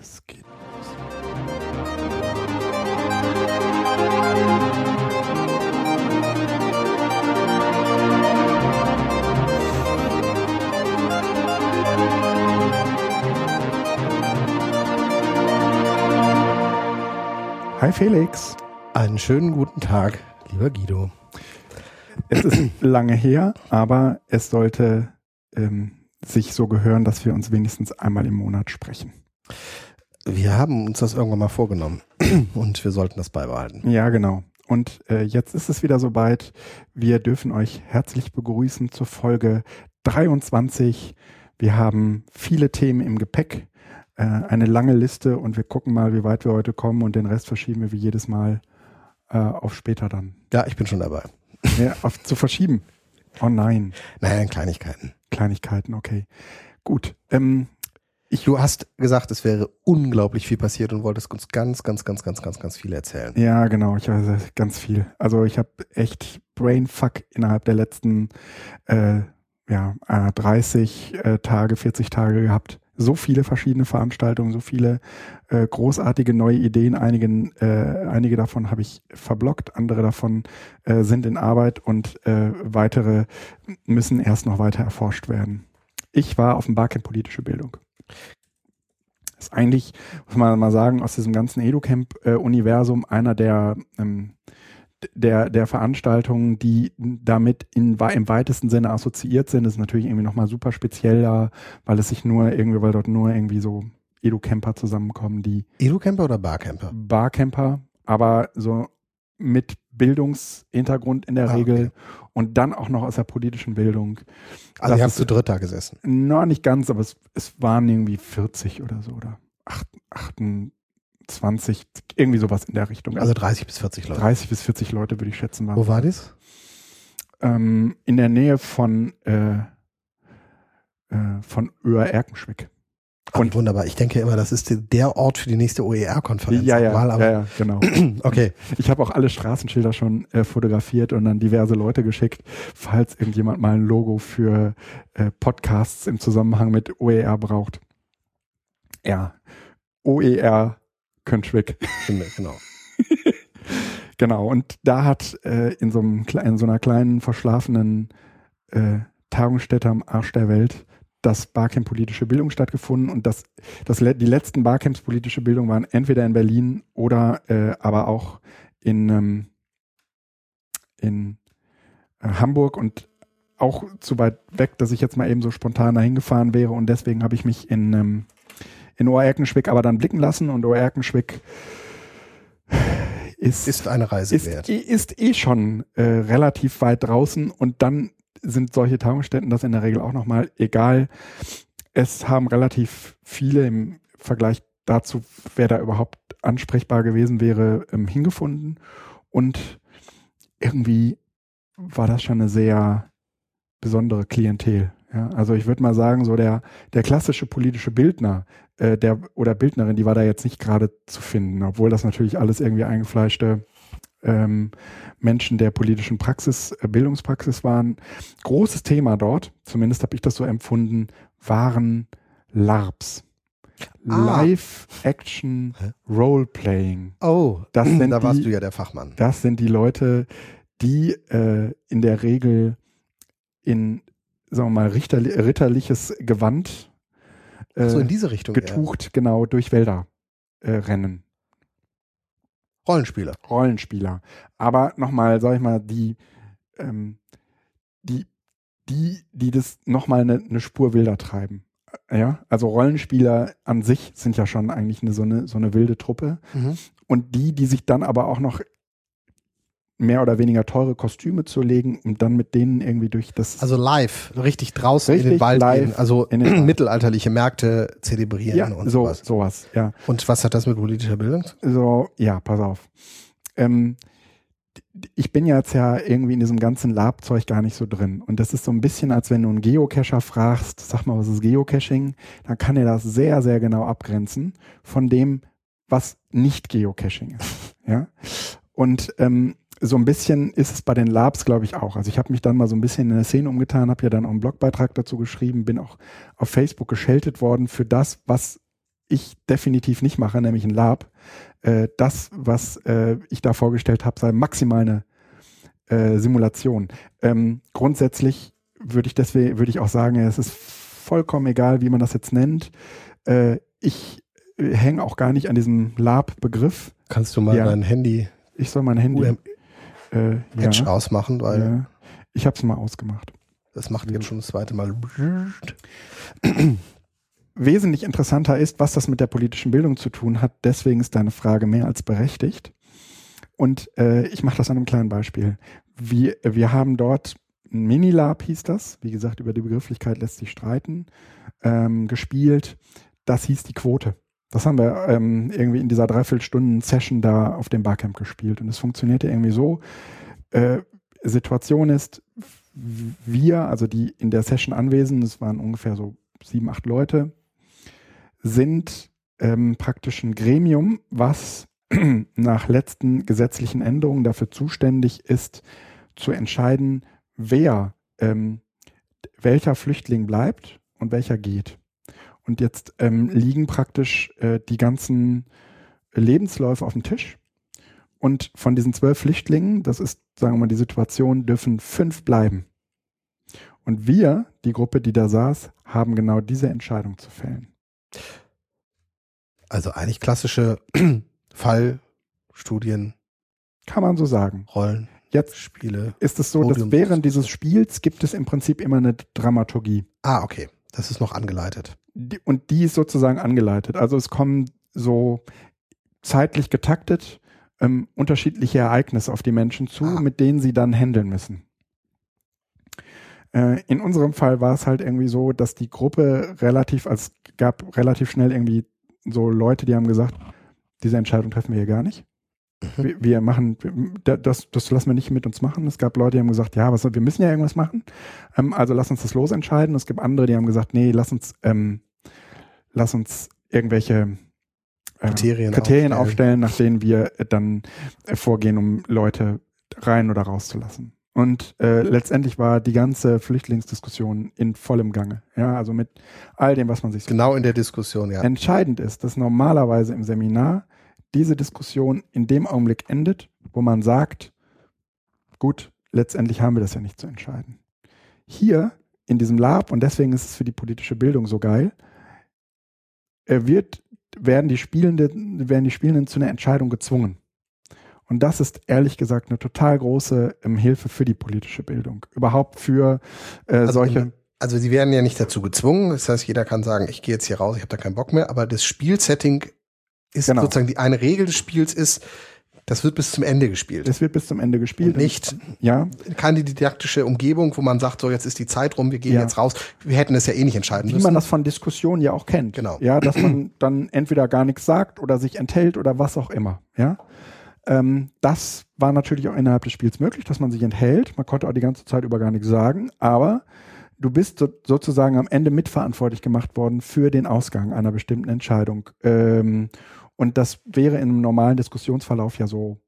Es geht Hi Felix. Einen schönen guten Tag, lieber Guido. Es ist lange her, aber es sollte ähm, sich so gehören, dass wir uns wenigstens einmal im Monat sprechen. Wir haben uns das irgendwann mal vorgenommen und wir sollten das beibehalten. Ja, genau. Und äh, jetzt ist es wieder soweit. Wir dürfen euch herzlich begrüßen zur Folge 23. Wir haben viele Themen im Gepäck, äh, eine lange Liste und wir gucken mal, wie weit wir heute kommen und den Rest verschieben wir wie jedes Mal äh, auf später dann. Ja, ich bin schon dabei. Ja, auf, zu verschieben. Oh nein. Naja, Kleinigkeiten. Kleinigkeiten, okay. Gut. Ähm, ich, du hast gesagt, es wäre unglaublich viel passiert und wolltest uns ganz, ganz, ganz, ganz, ganz, ganz viel erzählen. Ja, genau. Ich weiß ganz viel. Also ich habe echt Brainfuck innerhalb der letzten äh, ja, 30 äh, Tage, 40 Tage gehabt. So viele verschiedene Veranstaltungen, so viele äh, großartige neue Ideen. Einige, äh, einige davon habe ich verblockt, andere davon äh, sind in Arbeit und äh, weitere müssen erst noch weiter erforscht werden. Ich war auf dem Barcamp politische Bildung. Ist eigentlich, muss man mal sagen, aus diesem ganzen EduCamp-Universum einer der ähm, der, der Veranstaltungen, die damit in, im weitesten Sinne assoziiert sind, ist natürlich irgendwie nochmal super speziell da, weil es sich nur irgendwie, weil dort nur irgendwie so Edu-Camper zusammenkommen, die. Edu-Camper oder Barcamper? Barcamper, aber so mit Bildungshintergrund in der ah, Regel okay. und dann auch noch aus der politischen Bildung. Also ihr habt zu dritt da gesessen? Na, nicht ganz, aber es, es waren irgendwie 40 oder so oder 8, 8, 20, irgendwie sowas in der Richtung. Also 30 bis 40 Leute. 30 bis 40 Leute würde ich schätzen. Wo war das? Ähm, in der Nähe von, äh, äh, von Öhr-Erkenschwick. Und wunderbar. Ich denke immer, das ist der Ort für die nächste OER-Konferenz. Ja, ja, Mal, ja, ja, genau. okay. Ich habe auch alle Straßenschilder schon äh, fotografiert und dann diverse Leute geschickt, falls irgendjemand mal ein Logo für äh, Podcasts im Zusammenhang mit OER braucht. Ja, OER Könschwick. Genau. genau. Und da hat äh, in, so einem, in so einer kleinen, verschlafenen äh, Tagungsstätte am Arsch der Welt das Barcamp politische Bildung stattgefunden und das, das die letzten Barcamps politische Bildung waren entweder in Berlin oder äh, aber auch in, ähm, in äh, Hamburg und auch zu weit weg, dass ich jetzt mal eben so spontan dahin gefahren wäre und deswegen habe ich mich in ähm, in Oerkenschwick aber dann blicken lassen und Oerkenschwick ist, ist eine Reise ist, wert. Ist eh schon äh, relativ weit draußen und dann sind solche Tagungsstätten das in der Regel auch nochmal egal. Es haben relativ viele im Vergleich dazu, wer da überhaupt ansprechbar gewesen wäre, ähm, hingefunden und irgendwie war das schon eine sehr besondere Klientel. Ja, also ich würde mal sagen, so der, der klassische politische Bildner, äh, der oder Bildnerin, die war da jetzt nicht gerade zu finden, obwohl das natürlich alles irgendwie eingefleischte ähm, Menschen der politischen Praxis, äh, Bildungspraxis waren. Großes Thema dort, zumindest habe ich das so empfunden, waren LARPs. Ah. Live-Action Role-Playing. Oh, das sind da warst die, du ja der Fachmann. Das sind die Leute, die äh, in der Regel in sagen wir mal, richterli ritterliches Gewand äh, so, in diese Richtung, getucht, ja. genau, durch Wälder äh, rennen. Rollenspieler. Rollenspieler. Aber nochmal, sag ich mal, die, ähm, die, die, die das nochmal eine, eine Spur wilder treiben. Ja, also Rollenspieler an sich sind ja schon eigentlich eine, so, eine, so eine wilde Truppe. Mhm. Und die, die sich dann aber auch noch mehr oder weniger teure Kostüme zu legen, um dann mit denen irgendwie durch das. Also live, richtig draußen richtig in den Wald gehen, also in mittelalterliche Märkte zelebrieren ja, und so, sowas. sowas. Ja. Und was hat das mit politischer Bildung? So, ja, pass auf. Ähm, ich bin jetzt ja irgendwie in diesem ganzen Labzeug gar nicht so drin. Und das ist so ein bisschen, als wenn du einen Geocacher fragst, sag mal, was ist Geocaching? Dann kann er das sehr, sehr genau abgrenzen von dem, was nicht Geocaching ist. Ja. Und ähm, so ein bisschen ist es bei den Labs, glaube ich, auch. Also ich habe mich dann mal so ein bisschen in der Szene umgetan, habe ja dann auch einen Blogbeitrag dazu geschrieben, bin auch auf Facebook gescheltet worden für das, was ich definitiv nicht mache, nämlich ein Lab. Äh, das, was äh, ich da vorgestellt habe, sei maximal eine äh, Simulation. Ähm, grundsätzlich würde ich deswegen, würde ich auch sagen, es ist vollkommen egal, wie man das jetzt nennt. Äh, ich äh, hänge auch gar nicht an diesem Lab-Begriff. Kannst du mal Ja. dein Handy Ich soll mein Handy äh, Patch ja, ausmachen, weil ja. Ich habe es mal ausgemacht. das macht jetzt schon das zweite Mal. wesentlich interessanter ist, was das mit der politischen Bildung zu tun hat. Deswegen ist deine Frage mehr als berechtigt. Und äh, ich mache das an einem kleinen Beispiel. Wir, wir haben dort ein Minilab, hieß das. Wie gesagt, über die Begrifflichkeit lässt sich streiten. Ähm, gespielt. Das hieß die Quote. Das haben wir ähm, irgendwie in dieser Dreiviertelstunden-Session da auf dem Barcamp gespielt. Und es funktionierte irgendwie so. Äh, Situation ist, wir, also die in der Session anwesend, es waren ungefähr so sieben, acht Leute, sind ähm, praktisch ein Gremium, was nach letzten gesetzlichen Änderungen dafür zuständig ist, zu entscheiden, wer, ähm, welcher Flüchtling bleibt und welcher geht. Und jetzt ähm, liegen praktisch äh, die ganzen Lebensläufe auf dem Tisch. Und von diesen zwölf Flüchtlingen, das ist, sagen wir mal, die Situation, dürfen fünf bleiben. Und wir, die Gruppe, die da saß, haben genau diese Entscheidung zu fällen. Also eigentlich klassische Fallstudien, Kann man so sagen. Rollen, Jetzt Spiele. ist es so, dass Podium- während dieses Spiels gibt es im Prinzip immer eine Dramaturgie. Ah, okay. Das ist noch angeleitet. Und die ist sozusagen angeleitet. Also es kommen so zeitlich getaktet ähm, unterschiedliche Ereignisse auf die Menschen zu, Ah. mit denen sie dann handeln müssen. Äh, in unserem Fall war es halt irgendwie so, dass die Gruppe relativ, also es gab relativ schnell irgendwie so Leute, die haben gesagt, diese Entscheidung treffen wir hier gar nicht. Mhm. Wir, wir machen, das, das lassen wir nicht mit uns machen. Es gab Leute, die haben gesagt, ja, was, wir müssen ja irgendwas machen. Ähm, also lass uns das losentscheiden. Es gibt andere, die haben gesagt, nee, lass uns, ähm, lass uns irgendwelche äh, Kriterien Kriterien aufstellen. aufstellen, nach denen wir äh, dann äh, vorgehen, um Leute rein oder rauszulassen. Und äh, letztendlich war die ganze Flüchtlingsdiskussion in vollem Gange. Ja, also mit all dem, was man sich so Genau in der Diskussion, ja. Entscheidend ist, dass normalerweise im Seminar diese Diskussion in dem Augenblick endet, wo man sagt, gut, letztendlich haben wir das ja nicht zu entscheiden. Hier in diesem Lab, und deswegen ist es für die politische Bildung so geil, wird, werden, die Spielenden, werden die Spielenden zu einer Entscheidung gezwungen. Und das ist ehrlich gesagt eine total große ähm, Hilfe für die politische Bildung. Überhaupt für äh, Also solche. in- Also sie werden ja nicht dazu gezwungen. Das heißt, jeder kann sagen, ich gehe jetzt hier raus, ich habe da keinen Bock mehr. Aber das Spielsetting ist Genau. sozusagen die eine Regel des Spiels ist, das wird bis zum Ende gespielt. es wird bis zum Ende gespielt. Und nicht ja, keine didaktische Umgebung, wo man sagt, so jetzt ist die Zeit rum, wir gehen Ja. jetzt raus. Wir hätten es ja eh nicht entscheiden wie müssen. man das von Diskussionen ja auch kennt. Genau. Ja, dass man dann entweder gar nichts sagt oder sich enthält oder was auch immer. Ja. Ähm, das war natürlich auch innerhalb des Spiels möglich, dass man sich enthält. Man konnte auch die ganze Zeit über gar nichts sagen, aber du bist so, sozusagen am Ende mitverantwortlich gemacht worden für den Ausgang einer bestimmten Entscheidung. Ähm, und das wäre in einem normalen Diskussionsverlauf ja so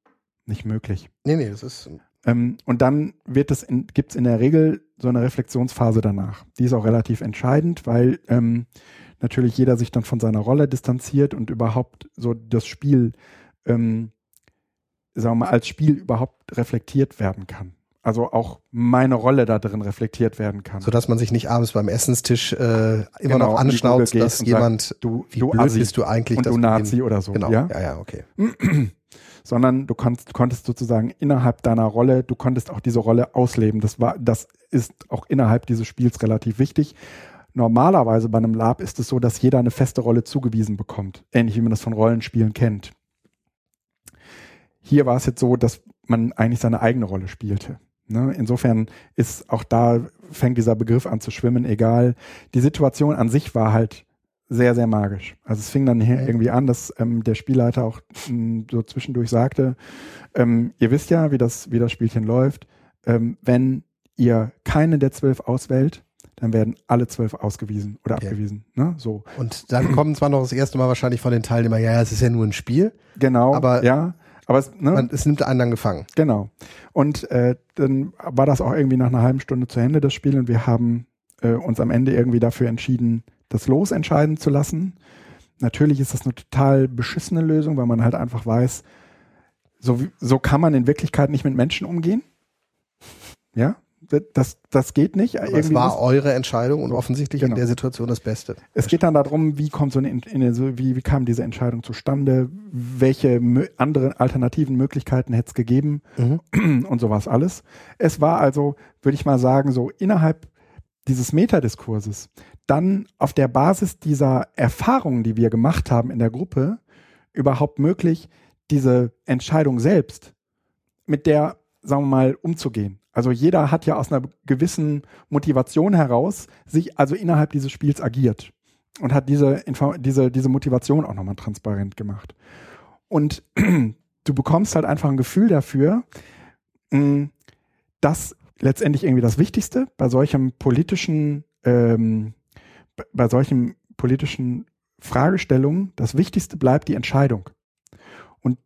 nicht möglich. nee, nee, das ist Ähm, und dann wird es gibt es in der Regel so eine Reflexionsphase danach. Die ist auch relativ entscheidend, weil ähm, natürlich jeder sich dann von seiner Rolle distanziert und überhaupt so das Spiel, ähm, sagen wir mal, als Spiel überhaupt reflektiert werden kann. Also auch meine Rolle da drin reflektiert werden kann. so, dass man sich nicht abends beim Essenstisch äh, immer Genau, noch anschnauzt, dass jemand, du, wie du blöd Assi bist du eigentlich, und du Nazi oder so. Genau, Ja? ja, ja, okay. sondern du konntest, konntest sozusagen innerhalb deiner Rolle, du konntest auch diese Rolle ausleben. Das war, das ist auch innerhalb dieses Spiels relativ wichtig. Normalerweise bei einem Lab ist es so, dass jeder eine feste Rolle zugewiesen bekommt. Ähnlich wie man das von Rollenspielen kennt. Hier war es jetzt so, dass man eigentlich seine eigene Rolle spielte. Ne? Insofern ist auch da, fängt dieser Begriff an zu schwimmen, egal. Die Situation an sich war halt sehr, sehr magisch. Also es fing dann hier irgendwie an, dass ähm, der Spielleiter auch ähm, so zwischendurch sagte, ähm, ihr wisst ja, wie das, wie das Spielchen läuft. Ähm, wenn ihr keine der zwölf auswählt, dann werden alle zwölf ausgewiesen oder Okay. abgewiesen. Ne? So. Und dann kommen zwar noch das erste Mal wahrscheinlich von den Teilnehmern, ja, ja, es ist ja nur ein Spiel, Genau. Aber- ja. Aber es, ne? man, es nimmt einen dann gefangen. Genau. Und äh, dann war das auch irgendwie nach einer halben Stunde zu Ende, das Spiel, und wir haben äh, uns am Ende irgendwie dafür entschieden, das Los entscheiden zu lassen. natürlich ist das eine total beschissene Lösung, weil man halt einfach weiß, so, so kann man in Wirklichkeit nicht mit Menschen umgehen. Ja, das, das geht nicht. Aber es war eure Entscheidung und offensichtlich genau. in der Situation das Beste. Es geht dann darum, wie kommt so eine, eine wie, wie kam diese Entscheidung zustande, welche andere alternativen Möglichkeiten hätte es gegeben mhm. und sowas alles. Es war also, würde ich mal sagen, so innerhalb dieses Metadiskurses, dann auf der Basis dieser Erfahrungen, die wir gemacht haben in der Gruppe, überhaupt möglich, diese Entscheidung selbst mit der, sagen wir mal, umzugehen. Also jeder hat ja aus einer gewissen Motivation heraus sich also innerhalb dieses Spiels agiert und hat diese, diese, diese Motivation auch nochmal transparent gemacht. Und du bekommst halt einfach ein Gefühl dafür, hm, dass letztendlich irgendwie das Wichtigste bei solchem politischen, ähm, bei solchen politischen Fragestellungen, das Wichtigste bleibt die Entscheidung. Und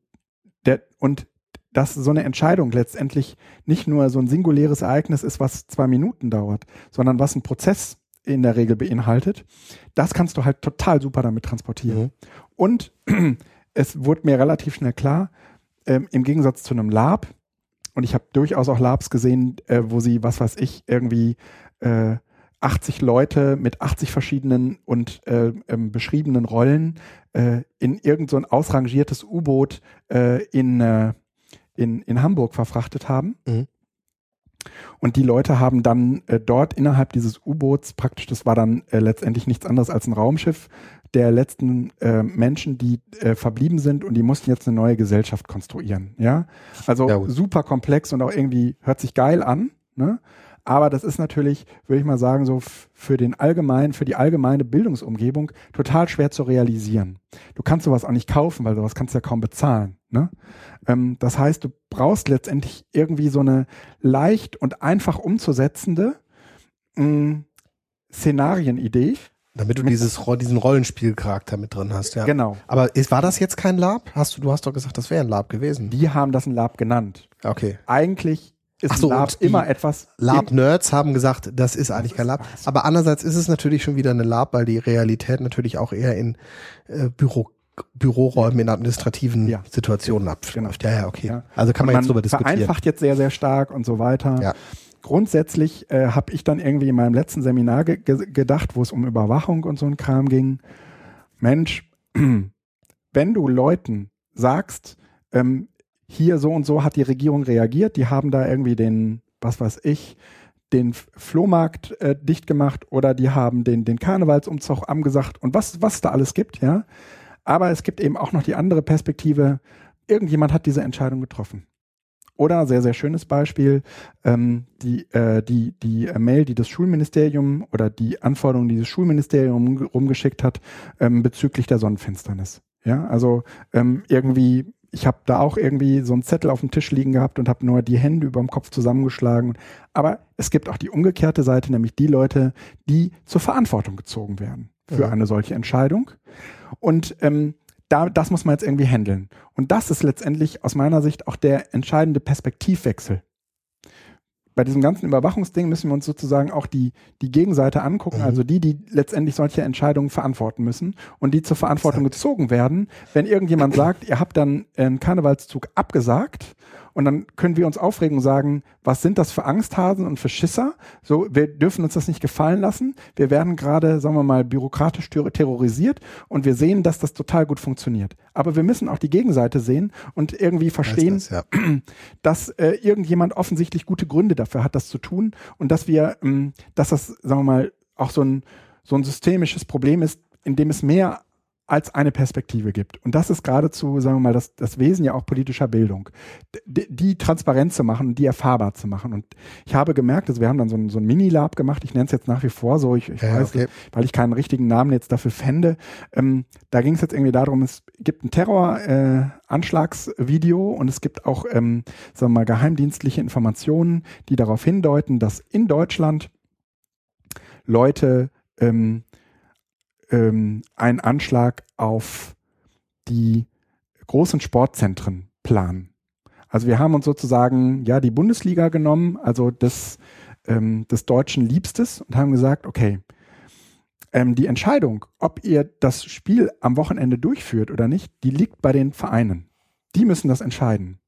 der, und dass so eine Entscheidung letztendlich nicht nur so ein singuläres Ereignis ist, was zwei Minuten dauert, sondern was ein Prozess in der Regel beinhaltet, das kannst du halt total super damit transportieren. Mhm. Und es wurde mir relativ schnell klar, ähm, im Gegensatz zu einem Lab, und ich habe durchaus auch Labs gesehen, äh, wo sie, was weiß ich, irgendwie äh, 80 Leute mit 80 verschiedenen und äh, ähm, beschriebenen Rollen äh, in irgend so ausrangiertes U-Boot äh, in äh, in, in Hamburg verfrachtet haben. Mhm. Und die Leute haben dann äh, dort innerhalb dieses U-Boots praktisch, das war dann äh, letztendlich nichts anderes als ein Raumschiff der letzten äh, Menschen, die äh, verblieben sind und die mussten jetzt eine neue Gesellschaft konstruieren. Ja, also ja, super komplex und auch irgendwie hört sich geil an. Ne? Aber das ist natürlich, würde ich mal sagen, so für den allgemeinen, für die allgemeine Bildungsumgebung total schwer zu realisieren. Du kannst sowas auch nicht kaufen, weil sowas kannst du ja kaum bezahlen. Ne? Ähm, das heißt, du brauchst letztendlich irgendwie so eine leicht und einfach umzusetzende mh, mm, Szenarienidee. Damit du dieses, diesen Rollenspielcharakter mit drin hast, ja. Genau. Aber ist, war das jetzt kein Lab? Hast du, du hast doch gesagt, das wäre ein Lab gewesen. Die haben das ein Lab genannt. Okay. Eigentlich ist so, Lab immer etwas. Lab-Nerds haben gesagt, das ist eigentlich kein Lab. Aber andererseits ist es natürlich schon wieder eine Lab, weil die Realität natürlich auch eher in äh, Büro Büroräumen in administrativen ja. Situationen abläuft. Genau. Ja, ja, okay. Ja. Also kann man, man jetzt darüber diskutieren. Vereinfacht jetzt sehr, sehr stark und so weiter. Ja. Grundsätzlich äh, habe ich dann irgendwie in meinem letzten Seminar ge gedacht, wo es um Überwachung und so ein Kram ging. Mensch, wenn du Leuten sagst, ähm, hier so und so hat die Regierung reagiert, die haben da irgendwie den, was weiß ich, den Flohmarkt äh, dicht gemacht oder die haben den, den Karnevalsumzug angesagt und was, was da alles gibt, ja. Aber es gibt eben auch noch die andere Perspektive, irgendjemand hat diese Entscheidung getroffen. Oder sehr, sehr schönes Beispiel, ähm, die, äh, die, die Mail, die das Schulministerium oder die Anforderungen, die das Schulministerium rumgeschickt hat ähm, bezüglich der Sonnenfinsternis. Ja, also ähm, irgendwie ich habe da auch irgendwie so einen Zettel auf dem Tisch liegen gehabt und habe nur die Hände über dem Kopf zusammengeschlagen. Aber es gibt auch die umgekehrte Seite, nämlich die Leute, die zur Verantwortung gezogen werden für ja. eine solche Entscheidung. Und ähm, da, das muss man jetzt irgendwie handeln. Und das ist letztendlich aus meiner Sicht auch der entscheidende Perspektivwechsel bei diesem ganzen Überwachungsding müssen wir uns sozusagen auch die, die Gegenseite angucken, mhm. also die, die letztendlich solche Entscheidungen verantworten müssen und die zur Verantwortung gezogen werden. Wenn irgendjemand sagt, ihr habt dann einen Karnevalszug abgesagt und dann können wir uns aufregen und sagen, was sind das für Angsthasen und für Schisser? So, wir dürfen uns das nicht gefallen lassen. Wir werden gerade, sagen wir mal, bürokratisch terrorisiert und wir sehen, dass das total gut funktioniert. Aber wir müssen auch die Gegenseite sehen und irgendwie verstehen, das, ja. dass äh, irgendjemand offensichtlich gute Gründe dafür hat, das zu tun und dass wir, ähm, dass das, sagen wir mal, auch so ein, so ein systemisches Problem ist, in dem es mehr als eine Perspektive gibt. Und das ist geradezu, sagen wir mal, das, das Wesen ja auch politischer Bildung, die, die transparent zu machen die erfahrbar zu machen. Und ich habe gemerkt, also wir haben dann so ein, so ein Mini-Lab gemacht, ich nenne es jetzt nach wie vor so, ich, ich ja, weiß, okay. weil ich keinen richtigen Namen jetzt dafür fände. Ähm, da ging es jetzt irgendwie darum, es gibt ein Terror-Anschlagsvideo äh, und es gibt auch, ähm, sagen wir mal, geheimdienstliche Informationen, die darauf hindeuten, dass in Deutschland Leute ähm, ähm, einen Anschlag auf die großen Sportzentren planen. Also wir haben uns sozusagen ja die Bundesliga genommen, also des, ähm, des deutschen Liebstes und haben gesagt, okay, ähm, die Entscheidung, ob ihr das Spiel am Wochenende durchführt oder nicht, die liegt bei den Vereinen. Die müssen das entscheiden.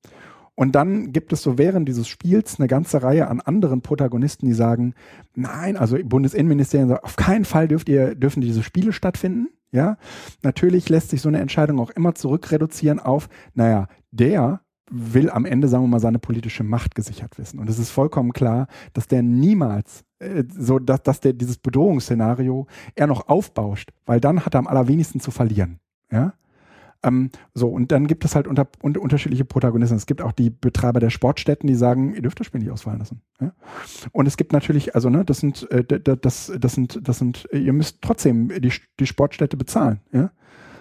Und dann gibt es so während dieses Spiels eine ganze Reihe an anderen Protagonisten, die sagen, nein, also Bundesinnenministerium sagt, auf keinen Fall dürft ihr, dürfen diese Spiele stattfinden. Ja, natürlich lässt sich so eine Entscheidung auch immer zurückreduzieren auf, naja, der will am Ende, sagen wir mal, seine politische Macht gesichert wissen. Und es ist vollkommen klar, dass der niemals äh, so, dass, dass der dieses Bedrohungsszenario eher noch aufbauscht, weil dann hat er am allerwenigsten zu verlieren. Ja. Ähm, so, und dann gibt es halt unter, unter, unterschiedliche Protagonisten. Es gibt auch die Betreiber der Sportstätten, die sagen, ihr dürft das Spiel nicht ausfallen lassen. Ja? Und es gibt natürlich, also ne, das sind, äh, das, das sind, das sind, ihr müsst trotzdem die, die Sportstätte bezahlen. Ja?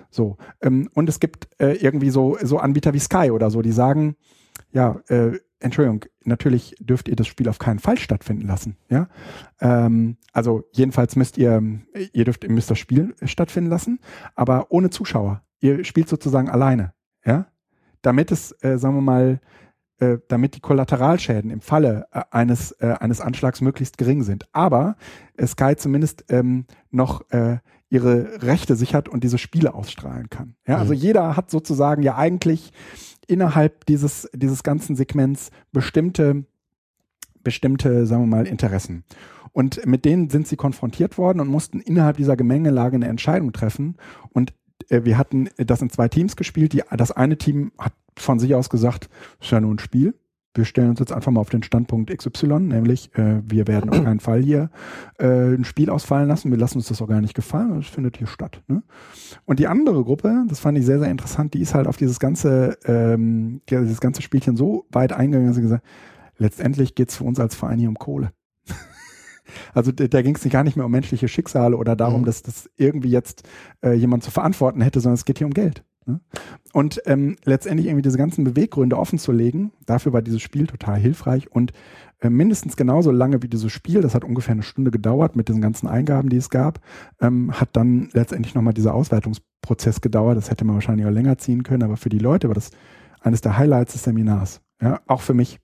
So. Ähm, und es gibt äh, irgendwie so, so Anbieter wie Sky oder so, die sagen, ja, äh, Entschuldigung, natürlich dürft ihr das Spiel auf keinen Fall stattfinden lassen. Ja, ähm, also jedenfalls müsst ihr, ihr dürft, ihr müsst das Spiel stattfinden lassen, aber ohne Zuschauer. Ihr spielt sozusagen alleine. Ja, damit es, äh, sagen wir mal, äh, damit die Kollateralschäden im Falle äh, eines äh, eines Anschlags möglichst gering sind. Aber äh, Sky zumindest ähm, noch äh, ihre Rechte sichert und diese Spiele ausstrahlen kann. Ja, also mhm. jeder hat sozusagen ja eigentlich innerhalb dieses, dieses ganzen Segments bestimmte, bestimmte, sagen wir mal, Interessen. Und mit denen sind sie konfrontiert worden und mussten innerhalb dieser Gemengelage eine Entscheidung treffen. Und wir hatten das in zwei Teams gespielt. Die, das eine Team hat von sich aus gesagt, ist ja nur ein Spiel wir stellen uns jetzt einfach mal auf den Standpunkt XY, nämlich äh, wir werden auf keinen Fall hier äh, ein Spiel ausfallen lassen, wir lassen uns das auch gar nicht gefallen, das findet hier statt. Ne? Und die andere Gruppe, das fand ich sehr, sehr interessant, die ist halt auf dieses ganze, ähm, dieses ganze Spielchen so weit eingegangen, dass sie gesagt letztendlich geht's für uns als Verein hier um Kohle. Also da ging es gar nicht mehr um menschliche Schicksale oder darum, mhm. dass das irgendwie jetzt äh, jemand zu verantworten hätte, sondern es geht hier um Geld. Ne? Und ähm, letztendlich irgendwie diese ganzen Beweggründe offen zu legen, dafür war dieses Spiel total hilfreich und äh, mindestens genauso lange wie dieses Spiel, das hat ungefähr eine Stunde gedauert mit diesen ganzen Eingaben, die es gab, ähm, hat dann letztendlich nochmal dieser Auswertungsprozess gedauert. Das hätte man wahrscheinlich auch länger ziehen können, aber für die Leute war das eines der Highlights des Seminars. Ja, auch für mich.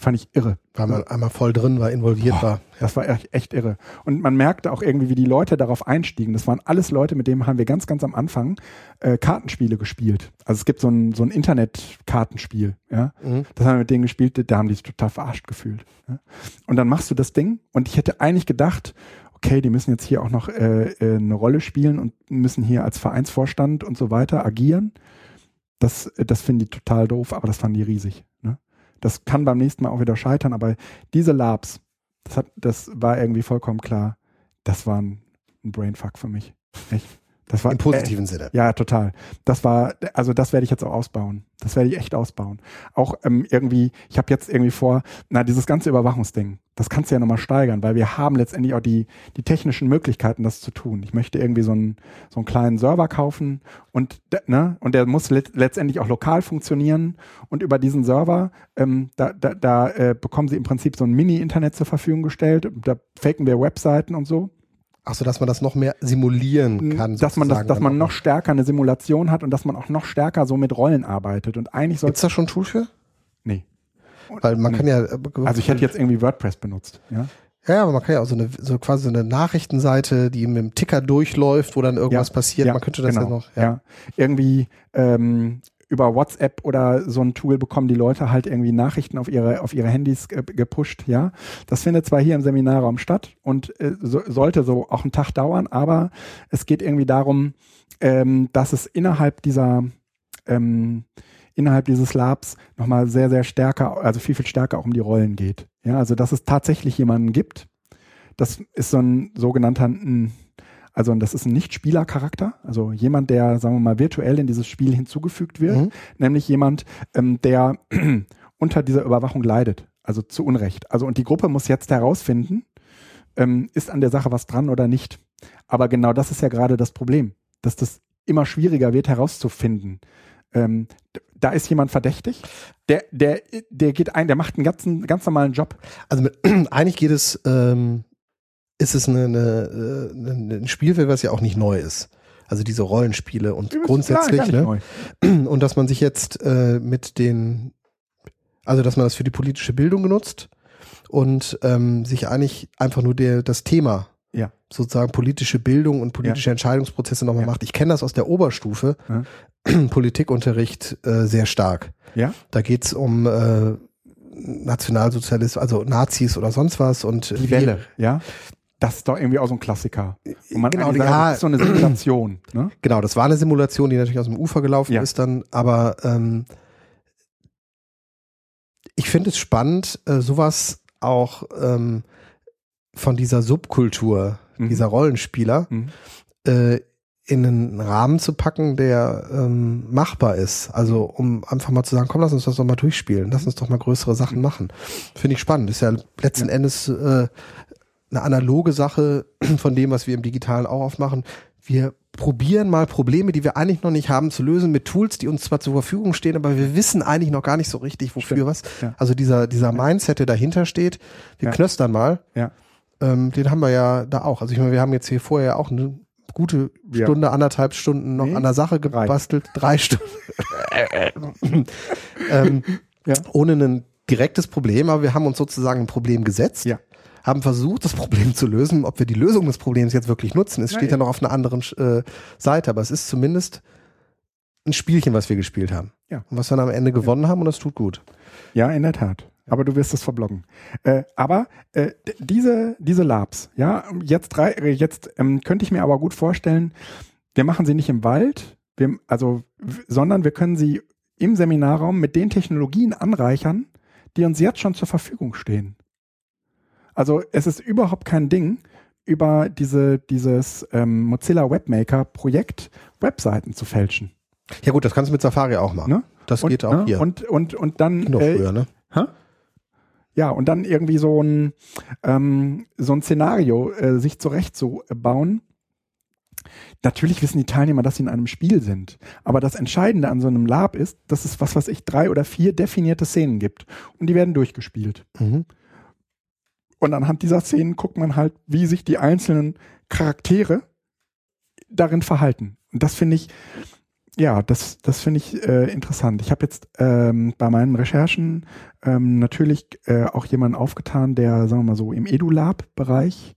Fand ich irre. Weil man einmal voll drin war, involviert Boah, war. Das war echt, echt irre. Und man merkte auch irgendwie, wie die Leute darauf einstiegen. Das waren alles Leute, mit denen haben wir ganz, ganz am Anfang äh, Kartenspiele gespielt. Also es gibt so ein, so ein Internet-Kartenspiel. Ja? Mhm. Das haben wir mit denen gespielt, da haben die sich total verarscht gefühlt. Ja? Und dann machst du das Ding und ich hätte eigentlich gedacht, okay, die müssen jetzt hier auch noch äh, äh eine Rolle spielen und müssen hier als Vereinsvorstand und so weiter agieren. Das, das finde ich total doof, aber das fanden die riesig. Ne? Das kann beim nächsten Mal auch wieder scheitern, aber diese Labs, das, hat, das war irgendwie vollkommen klar, das war ein, ein Brainfuck für mich. Echt. Das war, Im positiven äh, Sinne. Ja, total. Das war, also das werde ich jetzt auch ausbauen. Das werde ich echt ausbauen. Auch ähm, irgendwie, ich habe jetzt irgendwie vor, na, dieses ganze Überwachungsding, das kannst du ja nochmal steigern, weil wir haben letztendlich auch die, die technischen Möglichkeiten, das zu tun. Ich möchte irgendwie so einen, so einen kleinen Server kaufen und, ne, und der muss let, letztendlich auch lokal funktionieren. Und über diesen Server, ähm, da, da, da äh, bekommen sie im Prinzip so ein Mini-Internet zur Verfügung gestellt. Da faken wir Webseiten und so. Ach so, dass man das noch mehr simulieren kann. Dass man das, dass man noch stärker eine Simulation hat und dass man auch noch stärker so mit Rollen arbeitet. Und eigentlich soll. Gibt's da schon Tool für? Nee. Weil man nee. kann ja. Äh, also ich hätte jetzt irgendwie WordPress benutzt, ja. Ja, aber man kann ja auch so eine, so quasi so eine Nachrichtenseite, die mit dem Ticker durchläuft, wo dann irgendwas ja, passiert. Ja, man könnte das genau, ja noch. Ja, ja. irgendwie ähm, über WhatsApp oder so ein Tool bekommen die Leute halt irgendwie Nachrichten auf ihre, auf ihre Handys gepusht, ja. Das findet zwar hier im Seminarraum statt und äh, so, sollte so auch einen Tag dauern, aber es geht irgendwie darum, ähm, dass es innerhalb dieser ähm, innerhalb dieses Labs nochmal sehr, sehr stärker, also viel, viel stärker auch um die Rollen geht. Ja, also dass es tatsächlich jemanden gibt. Das ist so ein sogenannter also das ist ein Nicht-Spieler-Charakter, also jemand, der, sagen wir mal, virtuell in dieses Spiel hinzugefügt wird, mhm. nämlich jemand, ähm, der unter dieser Überwachung leidet, also zu Unrecht. Also und die Gruppe muss jetzt herausfinden, ähm, ist an der Sache was dran oder nicht. Aber genau das ist ja gerade das Problem, dass das immer schwieriger wird herauszufinden. Ähm, da ist jemand verdächtig, der, der, der geht ein, der macht einen ganzen, ganz normalen Job. Also mit, eigentlich geht es ähm, ist es eine, eine, eine, ein Spielfeld, was ja auch nicht neu ist. Also diese Rollenspiele und grundsätzlich, klar, ne? Und dass man sich jetzt äh, mit den, also dass man das für die politische Bildung genutzt und ähm, sich eigentlich einfach nur der, das Thema ja. sozusagen politische Bildung und politische ja. Entscheidungsprozesse nochmal ja. macht. Ich kenne das aus der Oberstufe, ja. Politikunterricht äh, sehr stark. Ja. Da geht's um äh, Nationalsozialisten, also Nazis oder sonst was und die Welle, ja. Das ist doch irgendwie auch so ein Klassiker. Man genau, ja, das ist so eine Simulation. Ne? Genau, das war eine Simulation, die natürlich aus dem Ufer gelaufen ja. ist dann, aber ähm, ich finde es spannend, äh, sowas auch ähm, von dieser Subkultur, mhm. dieser Rollenspieler, mhm. äh, in einen Rahmen zu packen, der ähm, machbar ist. Also um einfach mal zu sagen, komm, lass uns das doch mal durchspielen, lass uns doch mal größere Sachen mhm. machen. Finde ich spannend. Ist ja letzten ja. Endes äh, eine analoge Sache von dem, was wir im Digitalen auch aufmachen. Wir probieren mal Probleme, die wir eigentlich noch nicht haben, zu lösen mit Tools, die uns zwar zur Verfügung stehen, aber wir wissen eigentlich noch gar nicht so richtig, wofür Stimmt. was. Ja. Also dieser, dieser Mindset, der dahinter steht, wir ja. knöstern mal. Ja. Ähm, den haben wir ja da auch. Also ich meine, wir haben jetzt hier vorher auch eine gute Stunde, ja. anderthalb Stunden noch nee, an der Sache gebastelt. Drei, drei Stunden. ähm, ja. Ohne ein direktes Problem, aber wir haben uns sozusagen ein Problem gesetzt. Ja haben versucht, das Problem zu lösen. Ob wir die Lösung des Problems jetzt wirklich nutzen, es steht ja noch auf einer anderen äh, Seite, aber es ist zumindest ein Spielchen, was wir gespielt haben. Ja. Und was wir dann am Ende gewonnen ja. haben und das tut gut. Ja, in der Tat. Aber du wirst es verbloggen. Äh, aber äh, diese, diese Labs, ja, jetzt, drei, jetzt ähm, könnte ich mir aber gut vorstellen, wir machen sie nicht im Wald, wir, also, sondern wir können sie im Seminarraum mit den Technologien anreichern, die uns jetzt schon zur Verfügung stehen. Also es ist überhaupt kein Ding, über diese, dieses ähm, Mozilla Webmaker Projekt Webseiten zu fälschen. Ja gut, das kannst du mit Safari auch machen. Ne? Das und, geht auch ne? hier. Und, und, und dann. Noch äh, früher, ne? Hä? Ja, und dann irgendwie so ein, ähm, so ein Szenario äh, sich zurechtzubauen. Natürlich wissen die Teilnehmer, dass sie in einem Spiel sind. Aber das Entscheidende an so einem Lab ist, dass es was, was ich drei oder vier definierte Szenen gibt. Und die werden durchgespielt. Mhm. Und anhand dieser Szenen guckt man halt, wie sich die einzelnen Charaktere darin verhalten. Und das finde ich, ja, das, das finde ich äh, interessant. Ich habe jetzt ähm, bei meinen Recherchen ähm, natürlich äh, auch jemanden aufgetan, der, sagen wir mal so, im EduLab-Bereich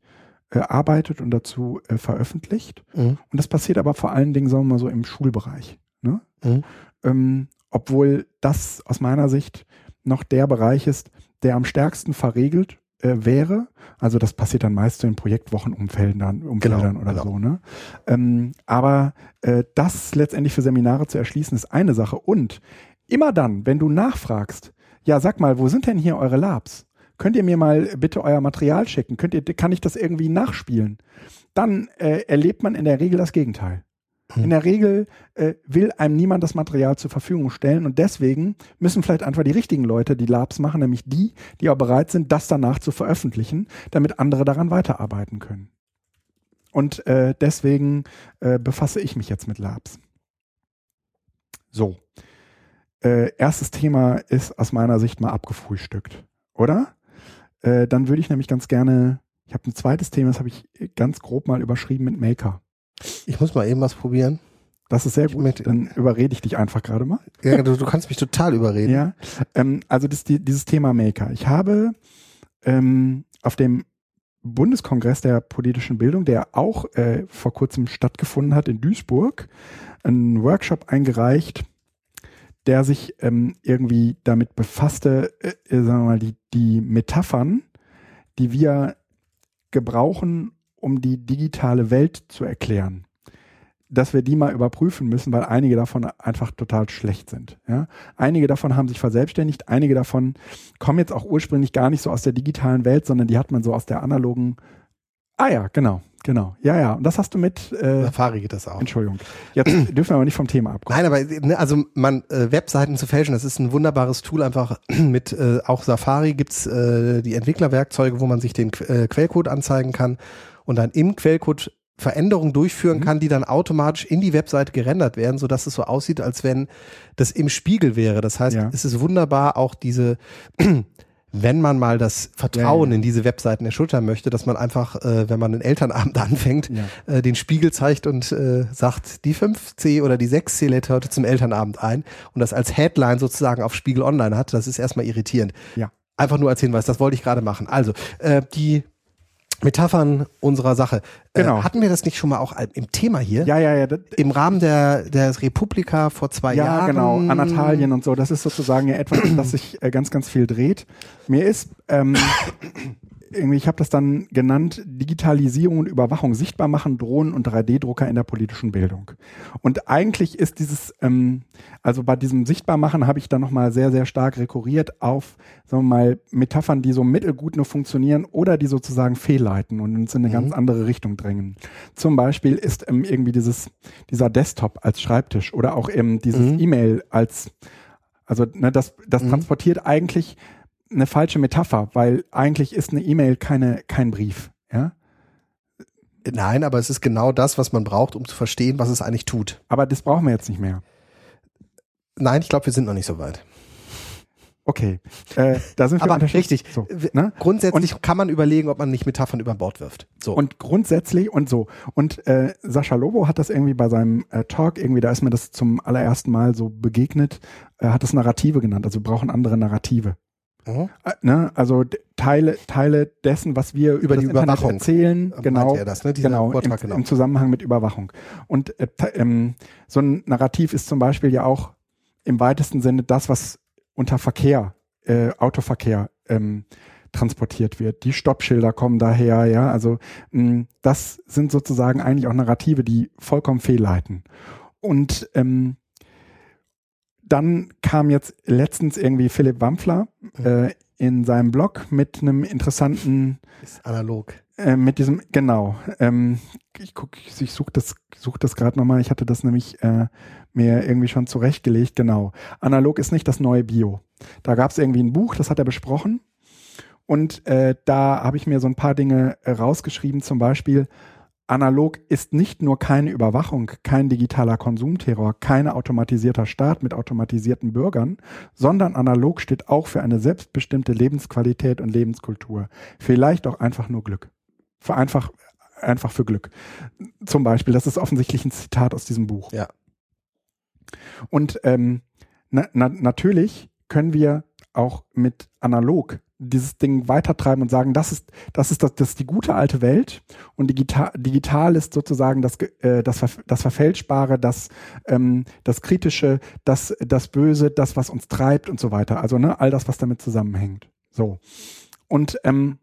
äh, arbeitet und dazu äh, veröffentlicht. Mhm. Und das passiert aber vor allen Dingen, sagen wir mal so, im Schulbereich. Ne? Mhm. Ähm, obwohl das aus meiner Sicht noch der Bereich ist, der am stärksten verregelt äh, wäre. Also das passiert dann meist so in Projektwochenumfeldern Umfeldern genau, oder genau. so. Ne? Ähm, aber äh, das letztendlich für Seminare zu erschließen, ist eine Sache. Und immer dann, wenn du nachfragst, ja, sag mal, wo sind denn hier eure Labs? Könnt ihr mir mal bitte euer Material schicken? Könnt ihr, kann ich das irgendwie nachspielen? Dann äh, erlebt man in der Regel das Gegenteil. In der Regel äh, will einem niemand das Material zur Verfügung stellen und deswegen müssen vielleicht einfach die richtigen Leute die Labs machen, nämlich die, die auch bereit sind, das danach zu veröffentlichen, damit andere daran weiterarbeiten können. Und äh, deswegen äh, befasse ich mich jetzt mit Labs. So. Äh, erstes Thema ist aus meiner Sicht mal abgefrühstückt, oder? Äh, dann würde ich nämlich ganz gerne, ich habe ein zweites Thema, das habe ich ganz grob mal überschrieben mit Maker. Ich muss mal eben was probieren. Das ist sehr gut. Möchte, Dann überrede ich dich einfach gerade mal. Ja, du, du, kannst mich total überreden. Ja, ähm, also das, die, dieses Thema Maker. Ich habe ähm, auf dem Bundeskongress der politischen Bildung, der auch äh, vor kurzem stattgefunden hat in Duisburg, einen Workshop eingereicht, der sich ähm, irgendwie damit befasste, äh, äh sagen wir mal, die, die Metaphern, die wir gebrauchen, um die digitale Welt zu erklären, dass wir die mal überprüfen müssen, weil einige davon einfach total schlecht sind. Ja? Einige davon haben sich verselbstständigt, einige davon kommen jetzt auch ursprünglich gar nicht so aus der digitalen Welt, sondern die hat man so aus der analogen. Ah ja, genau. Genau, ja, ja. Und das hast du mit äh, Safari geht das auch. Entschuldigung. Jetzt dürfen wir aber nicht vom Thema abkommen. Nein, aber ne, also man äh, Webseiten zu fälschen, das ist ein wunderbares Tool. Einfach mit äh, auch Safari gibt's äh, die Entwicklerwerkzeuge, wo man sich den äh, Quellcode anzeigen kann und dann im Quellcode Veränderungen durchführen mhm. kann, die dann automatisch in die Webseite gerendert werden, so dass es so aussieht, als wenn das im Spiegel wäre. Das heißt, ja. es ist wunderbar, auch diese, wenn man mal das Vertrauen ja, ja. in diese Webseiten erschüttern möchte, dass man einfach, äh, wenn man einen Elternabend anfängt, äh, den Spiegel zeigt und äh, sagt, die 5C oder die 6C lädt heute zum Elternabend ein und das als Headline sozusagen auf Spiegel Online hat, das ist erstmal irritierend. Ja. Einfach nur als Hinweis, das wollte ich gerade machen. Also, äh, die Metaphern unserer Sache. Äh, genau. Äh, hatten wir das nicht schon mal auch im Thema hier? Ja, ja, ja. Im Rahmen der, der Republika vor zwei ja, Jahren. Ja, genau. Anatalien und so. Das ist sozusagen ja etwas, das sich äh, ganz, ganz viel dreht. Mir ist ähm, ich habe das dann genannt, Digitalisierung und Überwachung sichtbar machen, Drohnen und 3D-Drucker in der politischen Bildung. Und eigentlich ist dieses, ähm, also bei diesem Sichtbarmachen habe ich dann nochmal sehr, sehr stark rekurriert auf, sagen wir mal, Metaphern, die so mittelgut nur funktionieren oder die sozusagen fehlleiten und uns in eine mhm. ganz andere Richtung drängen. Zum Beispiel ist ähm, irgendwie dieses, dieser Desktop als Schreibtisch oder auch eben dieses mhm. E-Mail als, also ne, das, das mhm. transportiert eigentlich eine falsche Metapher, weil eigentlich ist eine E-Mail keine, kein Brief, ja. Nein, aber es ist genau das, was man braucht, um zu verstehen, was es eigentlich tut. Aber das brauchen wir jetzt nicht mehr. Nein, ich glaube, wir sind noch nicht so weit. Okay, äh, da sind wir Aber richtig. So, ne? Grundsätzlich und, kann man überlegen, ob man nicht Metaphern über Bord wirft. So. Und grundsätzlich und so. Und äh, Sascha Lobo hat das irgendwie bei seinem äh, Talk irgendwie, da ist mir das zum allerersten Mal so begegnet, äh, hat das Narrative genannt. Also wir brauchen andere Narrative. Mhm. Ne? Also Teile, Teile dessen, was wir über, über die Überwachung erzählen, genau, das, ne? genau, Vortrag, im, genau, im, Zusammenhang mit Überwachung. Und äh, ähm, so ein Narrativ ist zum Beispiel ja auch im weitesten Sinne das, was unter Verkehr, äh, Autoverkehr ähm, transportiert wird. Die Stoppschilder kommen daher, ja, also mh, das sind sozusagen eigentlich auch Narrative, die vollkommen fehlleiten. Und ähm, dann kam jetzt letztens irgendwie Philipp Wampfler äh, in seinem Blog mit einem interessanten. Ist analog. Äh, mit diesem, genau. Ähm, ich guck, ich suche das, such das gerade nochmal. Ich hatte das nämlich äh, mir irgendwie schon zurechtgelegt. Genau. Analog ist nicht das neue Bio. Da gab es irgendwie ein Buch, das hat er besprochen. Und äh, da habe ich mir so ein paar Dinge äh, rausgeschrieben, zum Beispiel Analog ist nicht nur keine Überwachung, kein digitaler Konsumterror, kein automatisierter Staat mit automatisierten Bürgern, sondern analog steht auch für eine selbstbestimmte Lebensqualität und Lebenskultur. Vielleicht auch einfach nur Glück. Für einfach, einfach für Glück. Zum Beispiel, das ist offensichtlich ein Zitat aus diesem Buch. Ja. Und ähm, na, na, natürlich können wir auch mit analog dieses Ding weitertreiben und sagen, das ist, das ist das, das ist die gute alte Welt und digital, digital ist sozusagen das, äh, das, das Verfälschbare, das, ähm, das Kritische, das, das Böse, das, was uns treibt und so weiter. Also ne, all das, was damit zusammenhängt. So. Und ähm,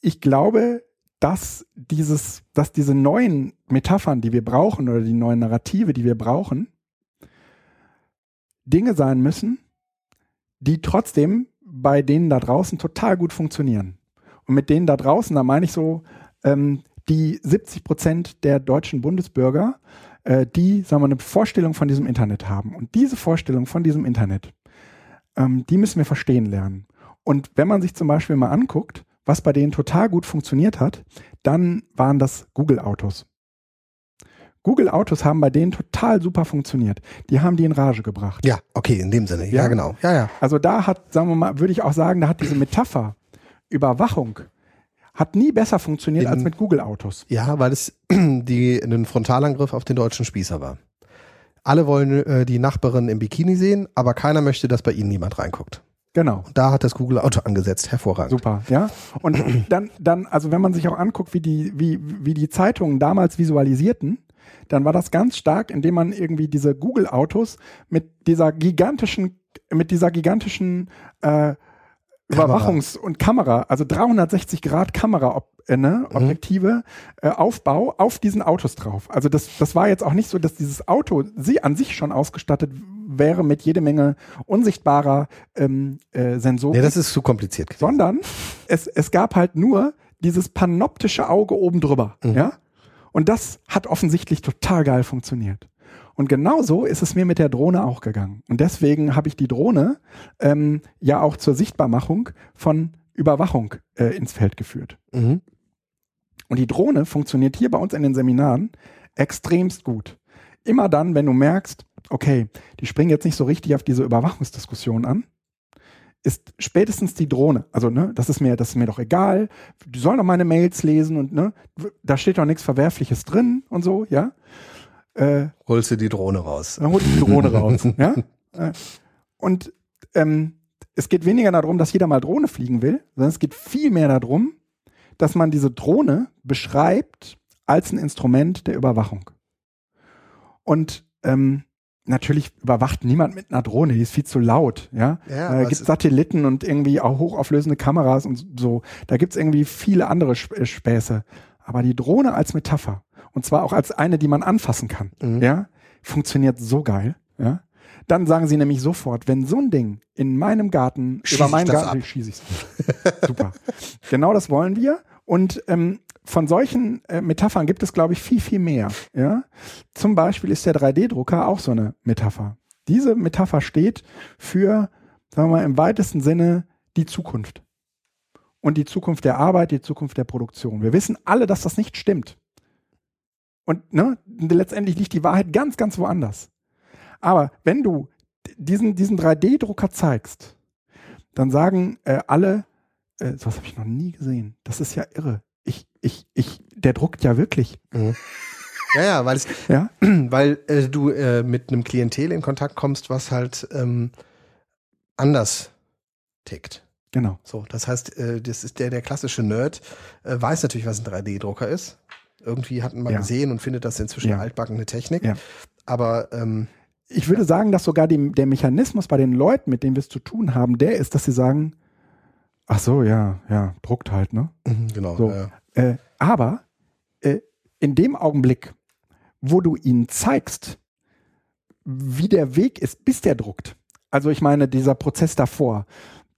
ich glaube, dass dieses, dass diese neuen Metaphern, die wir brauchen oder die neuen Narrative, die wir brauchen, Dinge sein müssen, die trotzdem bei denen da draußen total gut funktionieren. Und mit denen da draußen, da meine ich so, ähm, die 70 Prozent der deutschen Bundesbürger, äh, die, sagen wir, eine Vorstellung von diesem Internet haben. Und diese Vorstellung von diesem Internet, ähm, die müssen wir verstehen lernen. Und wenn man sich zum Beispiel mal anguckt, was bei denen total gut funktioniert hat, dann waren das Google-Autos. Google Autos haben bei denen total super funktioniert. Die haben die in Rage gebracht. Ja, okay, in dem Sinne. Ja, ja genau. Ja, ja. Also da hat, sagen wir mal, würde ich auch sagen, da hat diese Metapher Überwachung hat nie besser funktioniert in, als mit Google Autos. Ja, weil es die, ein Frontalangriff auf den deutschen Spießer war. Alle wollen äh, die Nachbarin im Bikini sehen, aber keiner möchte, dass bei ihnen niemand reinguckt. Genau. Und da hat das Google Auto angesetzt, hervorragend. Super, ja. Und dann, dann, also wenn man sich auch anguckt, wie die, wie, wie die Zeitungen damals visualisierten, dann war das ganz stark, indem man irgendwie diese Google-Autos mit dieser gigantischen, mit dieser gigantischen äh, Überwachungs- und Kamera, also 360 Grad Kamera, äh, ne, mhm. Objektive, mhm. äh, Aufbau auf diesen Autos drauf. Also das, das war jetzt auch nicht so, dass dieses Auto sie an sich schon ausgestattet wäre mit jede Menge unsichtbarer ähm, äh, Sensoren. Nee, das ist zu kompliziert. Sondern es, es gab halt nur dieses panoptische Auge oben drüber, mhm. ja. Und das hat offensichtlich total geil funktioniert. Und genauso ist es mir mit der Drohne auch gegangen. Und deswegen habe ich die Drohne ähm, ja auch zur Sichtbarmachung von Überwachung äh, ins Feld geführt. Mhm. Und die Drohne funktioniert hier bei uns in den Seminaren extremst gut. Immer dann, wenn du merkst, okay, die springen jetzt nicht so richtig auf diese Überwachungsdiskussion an, ist spätestens die Drohne. Also, ne, das ist mir, das ist mir doch egal. Die sollen doch meine Mails lesen und ne, da steht doch nichts Verwerfliches drin und so, ja. Äh, Holst du die Drohne raus. Dann holst du die Drohne raus, ja. Äh, und ähm, es geht weniger darum, dass jeder mal Drohne fliegen will, sondern es geht viel mehr darum, dass man diese Drohne beschreibt als ein Instrument der Überwachung. Und ähm, natürlich überwacht niemand mit einer Drohne, die ist viel zu laut, ja. ja äh, gibt Satelliten und irgendwie auch hochauflösende Kameras und so. Da gibt's irgendwie viele andere äh, Späße. Aber die Drohne als Metapher, und zwar auch als eine, die man anfassen kann, mhm. ja, funktioniert so geil, ja. Dann sagen sie nämlich sofort, wenn so ein Ding in meinem Garten, Schieß über meinen Garten, schieße ich Super. genau das wollen wir. Und ähm, von solchen äh, Metaphern gibt es, glaube ich, viel, viel mehr. Ja? Zum Beispiel ist der 3D-Drucker auch so eine Metapher. Diese Metapher steht für, sagen wir mal, im weitesten Sinne die Zukunft. Und die Zukunft der Arbeit, die Zukunft der Produktion. Wir wissen alle, dass das nicht stimmt. Und ne, letztendlich liegt die Wahrheit ganz, ganz woanders. Aber wenn du diesen, diesen 3D-Drucker zeigst, dann sagen äh, alle, äh, sowas habe ich noch nie gesehen. Das ist ja irre ich, ich, der druckt ja wirklich. Mhm. Ja, ja, weil es, ja? weil äh, du äh, mit einem Klientel in Kontakt kommst, was halt ähm, anders tickt. Genau. So, das heißt, äh, das ist der, der klassische Nerd, äh, weiß natürlich, was ein 3D-Drucker ist. Irgendwie hat man ja. gesehen und findet das inzwischen ja. altbackene Technik. Ja. Aber ähm, ich würde sagen, dass sogar die, der Mechanismus bei den Leuten, mit denen wir es zu tun haben, der ist, dass sie sagen, Ach so, ja, ja, druckt halt, ne? Mhm, genau. So. Ja. Äh, aber äh, in dem Augenblick, wo du ihnen zeigst, wie der Weg ist, bis der druckt. Also ich meine, dieser Prozess davor.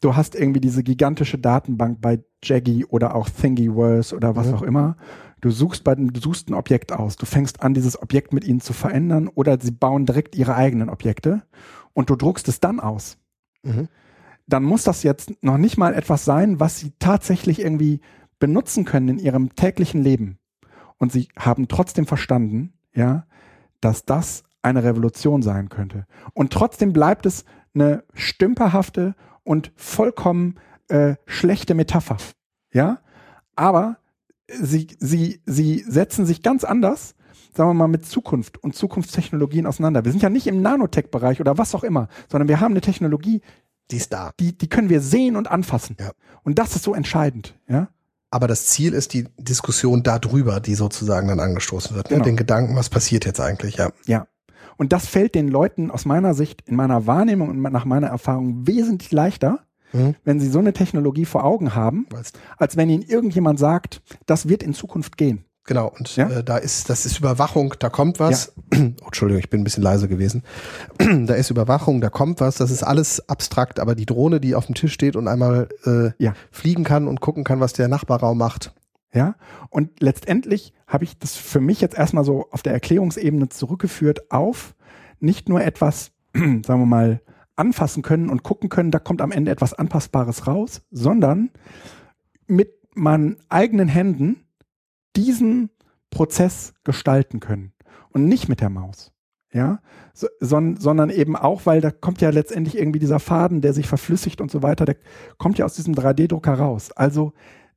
Du hast irgendwie diese gigantische Datenbank bei Jaggy oder auch Thingiverse oder was mhm. auch immer. Du suchst bei du suchst ein Objekt aus. Du fängst an, dieses Objekt mit ihnen zu verändern oder sie bauen direkt ihre eigenen Objekte und du druckst es dann aus. Mhm dann muss das jetzt noch nicht mal etwas sein, was sie tatsächlich irgendwie benutzen können in ihrem täglichen Leben. Und sie haben trotzdem verstanden, ja, dass das eine Revolution sein könnte. Und trotzdem bleibt es eine stümperhafte und vollkommen äh, schlechte Metapher. Ja, aber sie, sie, sie setzen sich ganz anders, sagen wir mal, mit Zukunft und Zukunftstechnologien auseinander. Wir sind ja nicht im Nanotech-Bereich oder was auch immer, sondern wir haben eine Technologie, die ist da. Die, die können wir sehen und anfassen. Ja. Und das ist so entscheidend, ja. Aber das Ziel ist die Diskussion darüber, die sozusagen dann angestoßen wird. Ne? Genau. Den Gedanken, was passiert jetzt eigentlich, ja. Ja. Und das fällt den Leuten aus meiner Sicht, in meiner Wahrnehmung und nach meiner Erfahrung wesentlich leichter, mhm. wenn sie so eine Technologie vor Augen haben, als wenn ihnen irgendjemand sagt, das wird in Zukunft gehen. Genau, und ja? äh, da ist, das ist Überwachung, da kommt was. Ja. Oh, Entschuldigung, ich bin ein bisschen leise gewesen. da ist Überwachung, da kommt was, das ist alles abstrakt, aber die Drohne, die auf dem Tisch steht und einmal äh, ja. fliegen kann und gucken kann, was der Nachbarraum macht. Ja, und letztendlich habe ich das für mich jetzt erstmal so auf der Erklärungsebene zurückgeführt auf nicht nur etwas, sagen wir mal, anfassen können und gucken können, da kommt am Ende etwas Anpassbares raus, sondern mit meinen eigenen Händen diesen Prozess gestalten können und nicht mit der Maus. Ja, so, son, sondern eben auch, weil da kommt ja letztendlich irgendwie dieser Faden, der sich verflüssigt und so weiter, der kommt ja aus diesem 3D-Drucker raus. Also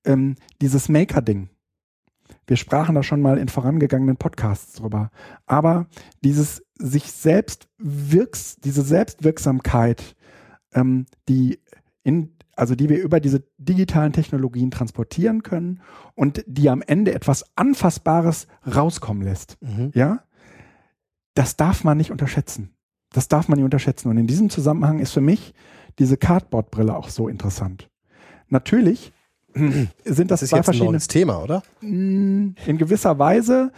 ähm, dieses Maker-Ding. Wir sprachen da schon mal in vorangegangenen Podcasts drüber. Aber dieses sich selbst wirks, diese Selbstwirksamkeit, ähm, die in also die wir über diese digitalen Technologien transportieren können und die am Ende etwas Anfassbares rauskommen lässt. Mhm. Ja, das darf man nicht unterschätzen. Das darf man nicht unterschätzen. Und in diesem Zusammenhang ist für mich diese Cardboard-Brille auch so interessant. Natürlich sind das, das ist zwei jetzt verschiedene ein neues Thema, oder? Mm, in gewisser Weise.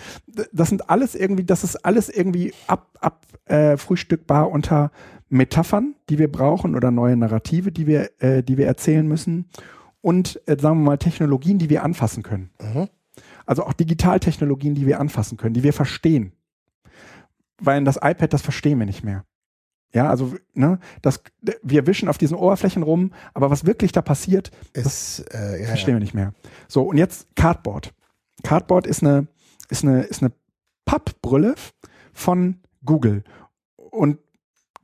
Das sind alles irgendwie, das ist alles irgendwie ab, ab äh, frühstückbar unter Metaphern, die wir brauchen oder neue Narrative, die wir, äh, die wir erzählen müssen und äh, sagen wir mal Technologien, die wir anfassen können. Mhm. Also auch Digitaltechnologien, die wir anfassen können, die wir verstehen. Weil das iPad, das verstehen wir nicht mehr. Ja, also ne, das, wir wischen auf diesen Oberflächen rum, aber was wirklich da passiert, ist, das äh, ja, verstehen ja. wir nicht mehr. So, und jetzt Cardboard. Cardboard ist eine, ist eine, ist eine Pappbrille von Google. Und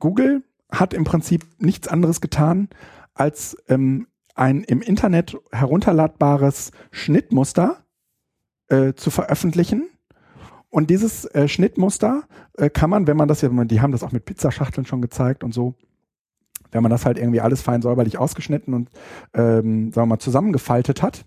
Google hat im Prinzip nichts anderes getan, als ähm, ein im Internet herunterladbares Schnittmuster äh, zu veröffentlichen. Und dieses äh, Schnittmuster äh, kann man, wenn man das ja, die haben das auch mit Pizzaschachteln schon gezeigt und so, wenn man das halt irgendwie alles fein säuberlich ausgeschnitten und ähm, sagen wir mal zusammengefaltet hat,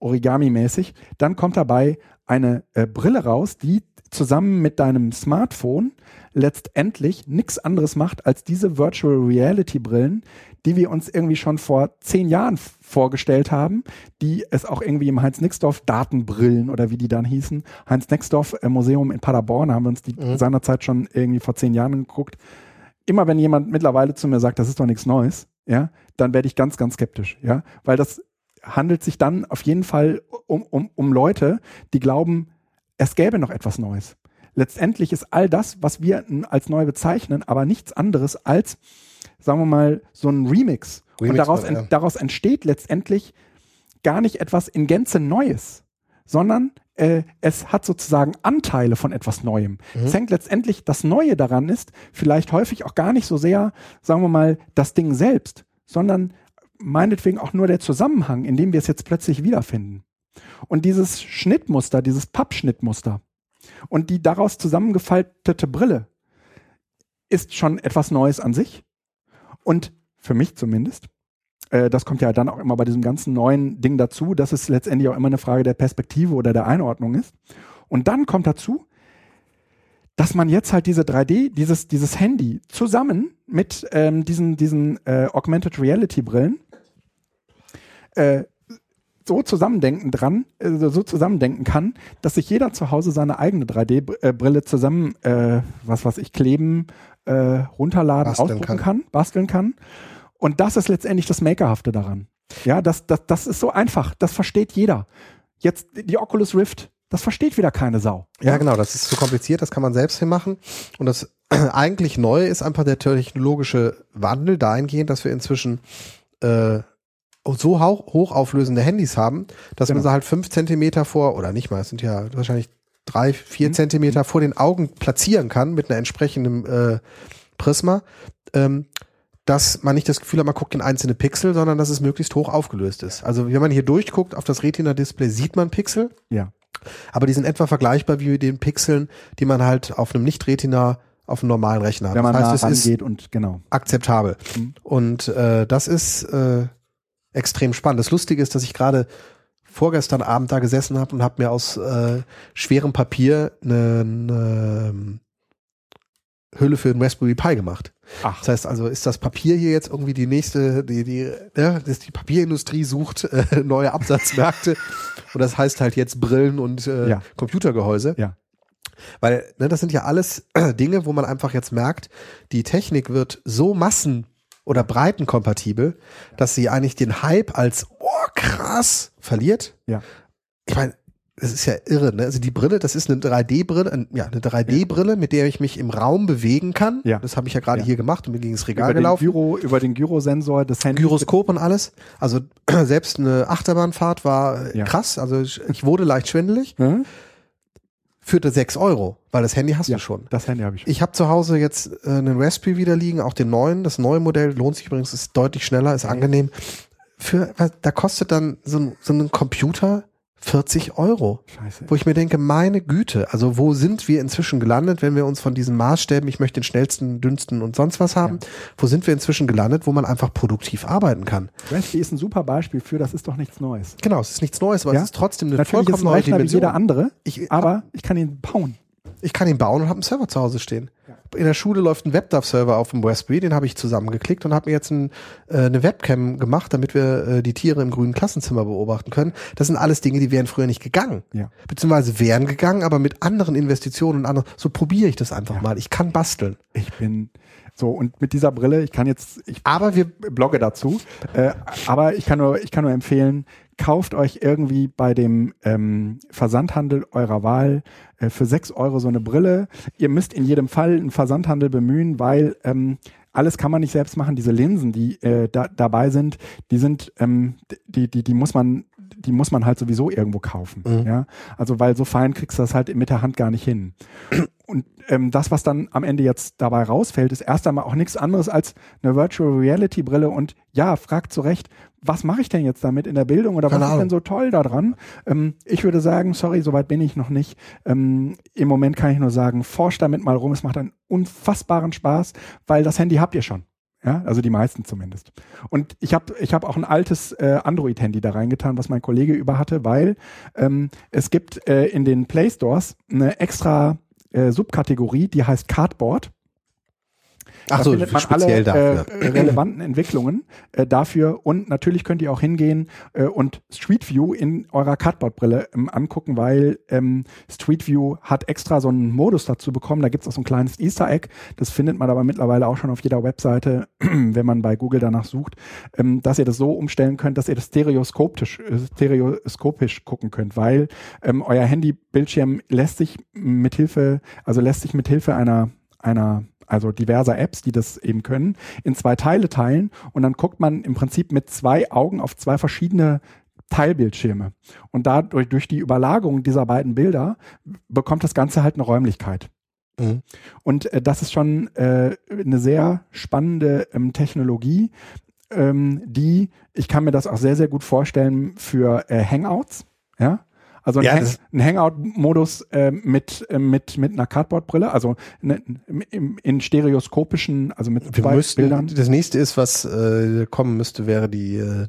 Origami-mäßig, dann kommt dabei eine äh, Brille raus, die zusammen mit deinem Smartphone letztendlich nichts anderes macht als diese Virtual Reality Brillen, die wir uns irgendwie schon vor zehn Jahren vorgestellt haben, die es auch irgendwie im Heinz-Nixdorf Datenbrillen oder wie die dann hießen, Heinz-Nixdorf äh, Museum in Paderborn haben wir uns die mhm. seinerzeit schon irgendwie vor zehn Jahren geguckt. Immer wenn jemand mittlerweile zu mir sagt, das ist doch nichts Neues, ja, dann werde ich ganz, ganz skeptisch, ja, weil das handelt sich dann auf jeden Fall um, um, um Leute, die glauben, es gäbe noch etwas Neues. Letztendlich ist all das, was wir als neu bezeichnen, aber nichts anderes als, sagen wir mal, so ein Remix. Remix und daraus, ja. daraus entsteht letztendlich gar nicht etwas in Gänze Neues, sondern äh, es hat sozusagen Anteile von etwas Neuem. Mhm. Es hängt letztendlich, das Neue daran ist, vielleicht häufig auch gar nicht so sehr, sagen wir mal, das Ding selbst, sondern meinetwegen auch nur der Zusammenhang, in dem wir es jetzt plötzlich wiederfinden. Und dieses Schnittmuster, dieses Pappschnittmuster und die daraus zusammengefaltete Brille ist schon etwas Neues an sich. Und für mich zumindest, äh, das kommt ja dann auch immer bei diesem ganzen neuen Ding dazu, dass es letztendlich auch immer eine Frage der Perspektive oder der Einordnung ist. Und dann kommt dazu, dass man jetzt halt diese 3D, dieses, dieses Handy zusammen mit ähm, diesen, diesen äh, Augmented Reality Brillen äh, so zusammendenken dran, äh, so zusammendenken kann, dass sich jeder zu Hause seine eigene 3D-Brille zusammen, äh, was weiß ich, kleben, äh, runterladen, basteln ausdrucken kann. kann, basteln kann. Und das ist letztendlich das Makerhafte daran. Ja, das, das, das ist so einfach. Das versteht jeder. Jetzt die Oculus Rift, das versteht wieder keine Sau. Ja, genau, das ist zu kompliziert, das kann man selbst hinmachen. Und das eigentlich Neue ist einfach der technologische Wandel dahingehend, dass wir inzwischen äh, so hochauflösende Handys haben, dass genau. man sie halt fünf Zentimeter vor, oder nicht mal, es sind ja wahrscheinlich drei, vier mhm. Zentimeter vor den Augen platzieren kann mit einer entsprechenden äh, Prisma, ähm, dass man nicht das Gefühl hat, man guckt in einzelne Pixel, sondern dass es möglichst hoch aufgelöst ist. Also wenn man hier durchguckt auf das Retina-Display, sieht man Pixel. Ja. Aber die sind etwa vergleichbar wie mit den Pixeln, die man halt auf einem Nicht-Retina auf einem normalen Rechner hat. Wenn man das heißt, es ist und genau. akzeptabel. Mhm. Und äh, das ist äh, extrem spannend. Das Lustige ist, dass ich gerade vorgestern Abend da gesessen habe und habe mir aus äh, schwerem Papier eine, eine ähm, Hülle für den Raspberry Pi gemacht. Ach. Das heißt also, ist das Papier hier jetzt irgendwie die nächste, die, die, ja, dass die Papierindustrie sucht äh, neue Absatzmärkte und das heißt halt jetzt Brillen und äh, ja. Computergehäuse. Ja. Weil ne, das sind ja alles Dinge, wo man einfach jetzt merkt, die Technik wird so massen oder breitenkompatibel, dass sie eigentlich den Hype als oh krass verliert. Ja. Ich meine, das ist ja irre, ne? Also die Brille, das ist eine 3D-Brille, ja, eine 3D-Brille, mit der ich mich im Raum bewegen kann. Ja. Das habe ich ja gerade ja. hier gemacht und bin gegen das Regal über gelaufen. Den Gyro, über den Gyrosensor des Handys. Gyroskop und alles. Also selbst eine Achterbahnfahrt war ja. krass. Also ich, ich wurde leicht schwindelig. Mhm führte 6 Euro, weil das Handy hast ja, du schon. Das Handy habe ich schon. Ich habe zu Hause jetzt äh, einen Raspberry wieder liegen, auch den neuen. Das neue Modell lohnt sich übrigens, ist deutlich schneller, ist angenehm. Für, da kostet dann so, so ein Computer 40 Euro. Scheiße. Wo ich mir denke, meine Güte, also wo sind wir inzwischen gelandet, wenn wir uns von diesen Maßstäben, ich möchte den schnellsten, dünnsten und sonst was haben, ja. wo sind wir inzwischen gelandet, wo man einfach produktiv arbeiten kann? Raspberry ist ein super Beispiel für, das ist doch nichts Neues. Genau, es ist nichts Neues, aber ja? es ist trotzdem eine Natürlich vollkommen neue Dimension. wie jeder andere, ich, aber ich kann ihn bauen. Ich kann ihn bauen und habe einen Server zu Hause stehen. Ja. In der Schule läuft ein WebDAV-Server auf dem Raspberry, den habe ich zusammengeklickt und habe mir jetzt ein, äh, eine Webcam gemacht, damit wir äh, die Tiere im grünen Klassenzimmer beobachten können. Das sind alles Dinge, die wären früher nicht gegangen. Ja. Beziehungsweise wären gegangen, aber mit anderen Investitionen und anderen. So probiere ich das einfach ja. mal. Ich kann basteln. Ich bin so, und mit dieser Brille, ich kann jetzt, ich aber wir blogge dazu, äh, aber ich kann nur, ich kann nur empfehlen, kauft euch irgendwie bei dem ähm, Versandhandel eurer Wahl äh, für sechs Euro so eine Brille. Ihr müsst in jedem Fall einen Versandhandel bemühen, weil ähm, alles kann man nicht selbst machen. Diese Linsen, die äh, da, dabei sind, die sind, ähm, die, die, die muss man, die muss man halt sowieso irgendwo kaufen. Mhm. Ja, also weil so fein kriegst du das halt mit der Hand gar nicht hin. Und ähm, das, was dann am Ende jetzt dabei rausfällt, ist erst einmal auch nichts anderes als eine Virtual Reality Brille. Und ja, fragt zu Recht, was mache ich denn jetzt damit in der Bildung oder Keine was ist denn so toll daran? Ähm, ich würde sagen, sorry, soweit bin ich noch nicht. Ähm, Im Moment kann ich nur sagen, forscht damit mal rum. Es macht einen unfassbaren Spaß, weil das Handy habt ihr schon. Ja, also die meisten zumindest. Und ich habe ich hab auch ein altes äh, Android-Handy da reingetan, was mein Kollege über hatte, weil ähm, es gibt äh, in den Play Stores eine extra äh, Subkategorie, die heißt Cardboard. Ach da so, findet man alle speziell dafür. Äh, relevanten Entwicklungen äh, dafür und natürlich könnt ihr auch hingehen äh, und Street View in eurer Cardboard-Brille ähm, angucken, weil ähm, Street View hat extra so einen Modus dazu bekommen. Da gibt es auch so ein kleines Easter Egg. Das findet man aber mittlerweile auch schon auf jeder Webseite, wenn man bei Google danach sucht, ähm, dass ihr das so umstellen könnt, dass ihr das stereoskopisch, äh, stereoskopisch gucken könnt, weil ähm, euer Handybildschirm lässt sich mithilfe, also lässt sich mithilfe einer einer also diverser Apps, die das eben können, in zwei Teile teilen und dann guckt man im Prinzip mit zwei Augen auf zwei verschiedene Teilbildschirme. Und dadurch, durch die Überlagerung dieser beiden Bilder, bekommt das Ganze halt eine Räumlichkeit. Mhm. Und äh, das ist schon äh, eine sehr spannende ähm, Technologie, ähm, die, ich kann mir das auch sehr, sehr gut vorstellen für äh, Hangouts. Ja, also ein, Ja, Hang ein Hangout-Modus äh, mit, äh, mit, mit einer Cardboard-Brille, also ne, im, in stereoskopischen, also mit Wir zwei müssten, Bildern. das nächste ist, was äh, kommen müsste, wäre die äh,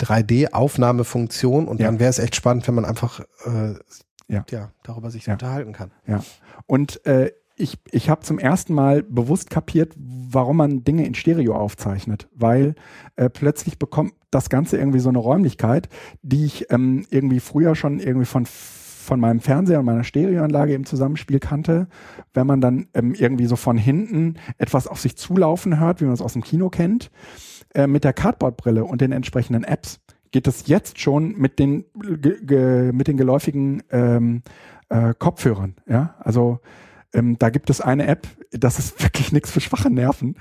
3D-Aufnahmefunktion und Ja. dann wäre es echt spannend, wenn man einfach äh, Ja. ja. darüber sich Ja. unterhalten kann. Und äh, ich, ich habe zum ersten Mal bewusst kapiert, warum man Dinge in Stereo aufzeichnet, weil äh, plötzlich bekommt das Ganze irgendwie so eine Räumlichkeit, die ich ähm, irgendwie früher schon irgendwie von von meinem Fernseher und meiner Stereoanlage im Zusammenspiel kannte, wenn man dann ähm, irgendwie so von hinten etwas auf sich zulaufen hört, wie man es aus dem Kino kennt, äh, mit der Cardboard-Brille und den entsprechenden Apps geht es jetzt schon mit den mit den geläufigen ähm, äh, Kopfhörern. Ja, also ähm, da gibt es eine App, das ist wirklich nichts für schwache Nerven,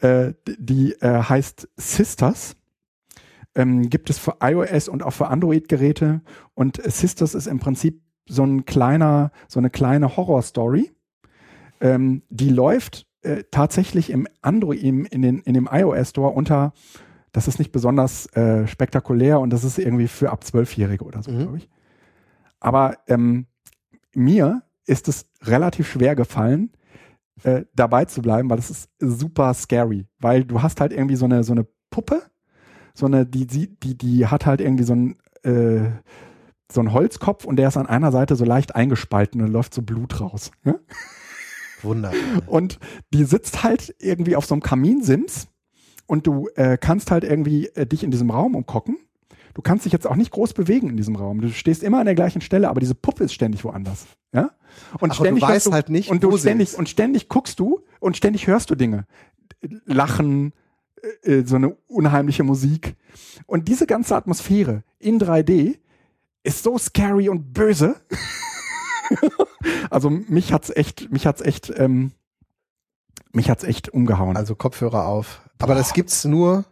äh, die äh, heißt Sisters. Ähm, gibt es für iOS und auch für Android-Geräte. Und Sisters ist im Prinzip so ein kleiner, so eine kleine Horror-Story. Ähm, die läuft äh, tatsächlich im Android, im, in, den, in dem iOS Store unter, das ist nicht besonders äh, spektakulär und das ist irgendwie für ab Zwölfjährige oder so, Mhm. glaube ich. Aber ähm, mir ist es relativ schwer gefallen, äh, dabei zu bleiben, weil es ist super scary, weil du hast halt irgendwie so eine so eine Puppe, so eine die die die, die hat halt irgendwie so ein äh, so ein Holzkopf und der ist an einer Seite so leicht eingespalten und läuft so Blut raus. Ja? Wunderbar. Und die sitzt halt irgendwie auf so einem Kaminsims und du äh, kannst halt irgendwie äh, dich in diesem Raum umgucken. Du kannst dich jetzt auch nicht groß bewegen in diesem Raum. Du stehst immer an der gleichen Stelle, aber diese Puppe ist ständig woanders. Ja? Und Aber ständig du weißt halt nicht, und du ständig und ständig guckst du und ständig hörst du Dinge. Lachen, äh, äh, so eine unheimliche Musik. Und diese ganze Atmosphäre in 3D ist so scary und böse. also mich hat's echt, mich hat's echt, ähm, mich hat's echt umgehauen. Also Kopfhörer auf. Aber das gibt's nur.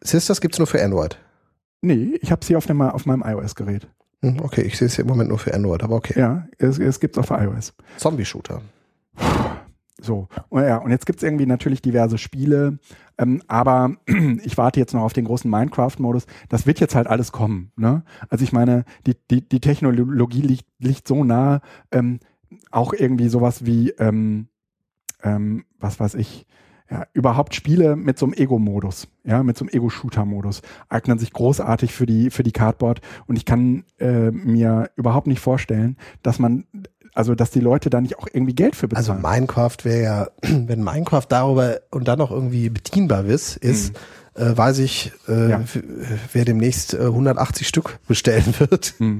Sisters gibt's nur für Android. nee, ich habe sie auf, dem, auf meinem iOS-Gerät. Hm, Okay, ich sehe es hier im Moment nur für Android, aber okay. Ja, es, es gibt's auch für iOS. Zombie-Shooter. So, und ja, und jetzt gibt's irgendwie natürlich diverse Spiele, ähm, aber ich warte jetzt noch auf den großen Minecraft-Modus. Das wird jetzt halt alles kommen. Ne? Also ich meine, die, die, die Technologie liegt, liegt so nah, ähm, auch irgendwie sowas wie, ähm, ähm, was weiß ich, ja, überhaupt Spiele mit so einem Ego-Modus, ja, mit so einem Ego-Shooter-Modus eignen sich großartig für die, für die Cardboard und ich kann äh, mir überhaupt nicht vorstellen, dass man, also dass die Leute da nicht auch irgendwie Geld für Also bezahlen. Minecraft wäre ja, wenn Minecraft darüber und dann noch irgendwie bedienbar ist, ist äh, weiß ich, äh, Mhm. Ja. wer demnächst äh, 180 Stück bestellen wird. Hm.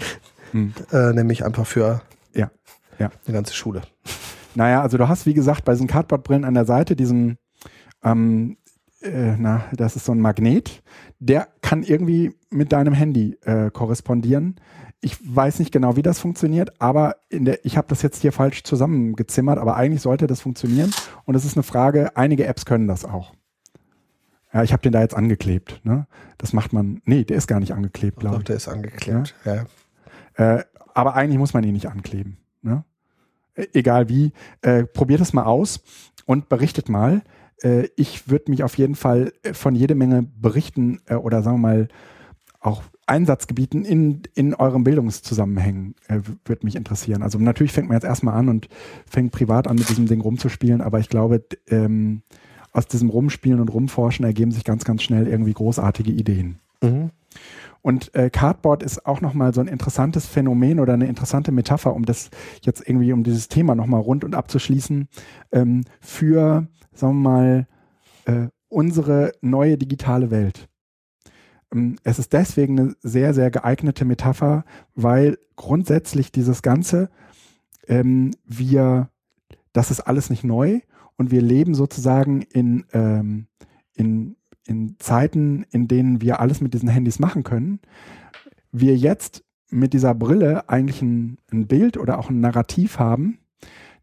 Hm. Äh, nämlich einfach für Ja, ja. eine ganze Schule. Naja, also du hast, wie gesagt, bei diesen Cardboard-Brillen an der Seite diesen, ähm, äh, na, das ist so ein Magnet, der kann irgendwie mit deinem Handy äh, korrespondieren. Ich weiß nicht genau, wie das funktioniert, aber in der, ich habe das jetzt hier falsch zusammengezimmert, aber eigentlich sollte das funktionieren. Und es ist eine Frage, einige Apps können das auch. Ja, ich habe den da jetzt angeklebt. Ne? Das macht man, nee, der ist gar nicht angeklebt, glaube ich. der ist angeklebt. Ja. Äh, aber eigentlich muss man ihn nicht ankleben. Ne? Äh, Egal wie, äh, probiert es mal aus und berichtet mal. Äh, ich würde mich auf jeden Fall äh, von jede Menge Berichten äh, oder sagen wir mal auch Einsatzgebieten in, in eurem Bildungszusammenhängen äh, würde mich interessieren. Also natürlich fängt man jetzt erstmal an und fängt privat an mit diesem Ding rumzuspielen, aber ich glaube, ähm, aus diesem Rumspielen und Rumforschen ergeben sich ganz, ganz schnell irgendwie großartige Ideen. Mhm. Und äh, Cardboard ist auch nochmal so ein interessantes Phänomen oder eine interessante Metapher, um das jetzt irgendwie, um dieses Thema nochmal rund und abzuschließen, ähm, für, sagen wir mal, äh, unsere neue digitale Welt. Ähm, es ist deswegen eine sehr, sehr geeignete Metapher, weil grundsätzlich dieses Ganze, ähm, wir, das ist alles nicht neu und wir leben sozusagen in, ähm, in in Zeiten, in denen wir alles mit diesen Handys machen können, wir jetzt mit dieser Brille eigentlich ein, ein Bild oder auch ein Narrativ haben,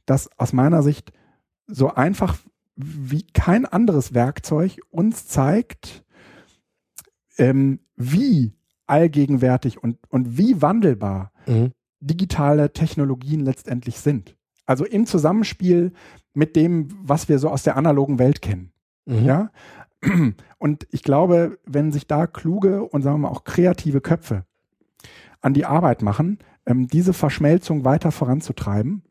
das aus meiner Sicht so einfach wie kein anderes Werkzeug uns zeigt, ähm, wie allgegenwärtig und, und wie wandelbar mhm. digitale Technologien letztendlich sind. Also im Zusammenspiel mit dem, was wir so aus der analogen Welt kennen. Mhm. Ja, und ich glaube, wenn sich da kluge und sagen wir mal auch kreative Köpfe an die Arbeit machen, ähm, diese Verschmelzung weiter voranzutreiben,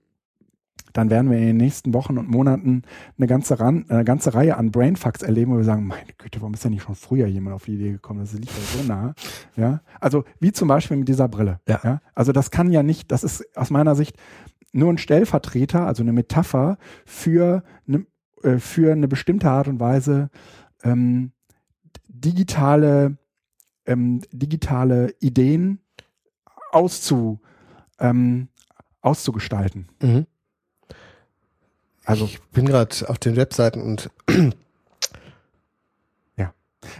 dann werden wir in den nächsten Wochen und Monaten eine ganze, Ran eine ganze Reihe an Brainfucks erleben, wo wir sagen, meine Güte, warum ist denn nicht schon früher jemand auf die Idee gekommen? Das liegt ja so nah. Ja, also wie zum Beispiel mit dieser Brille. Ja. ja. Also das kann ja nicht, das ist aus meiner Sicht nur ein Stellvertreter, also eine Metapher für eine, äh, für eine bestimmte Art und Weise ähm, digitale, ähm, digitale Ideen auszu, ähm, auszugestalten. Mhm. Also ich bin gerade auf den Webseiten und ja,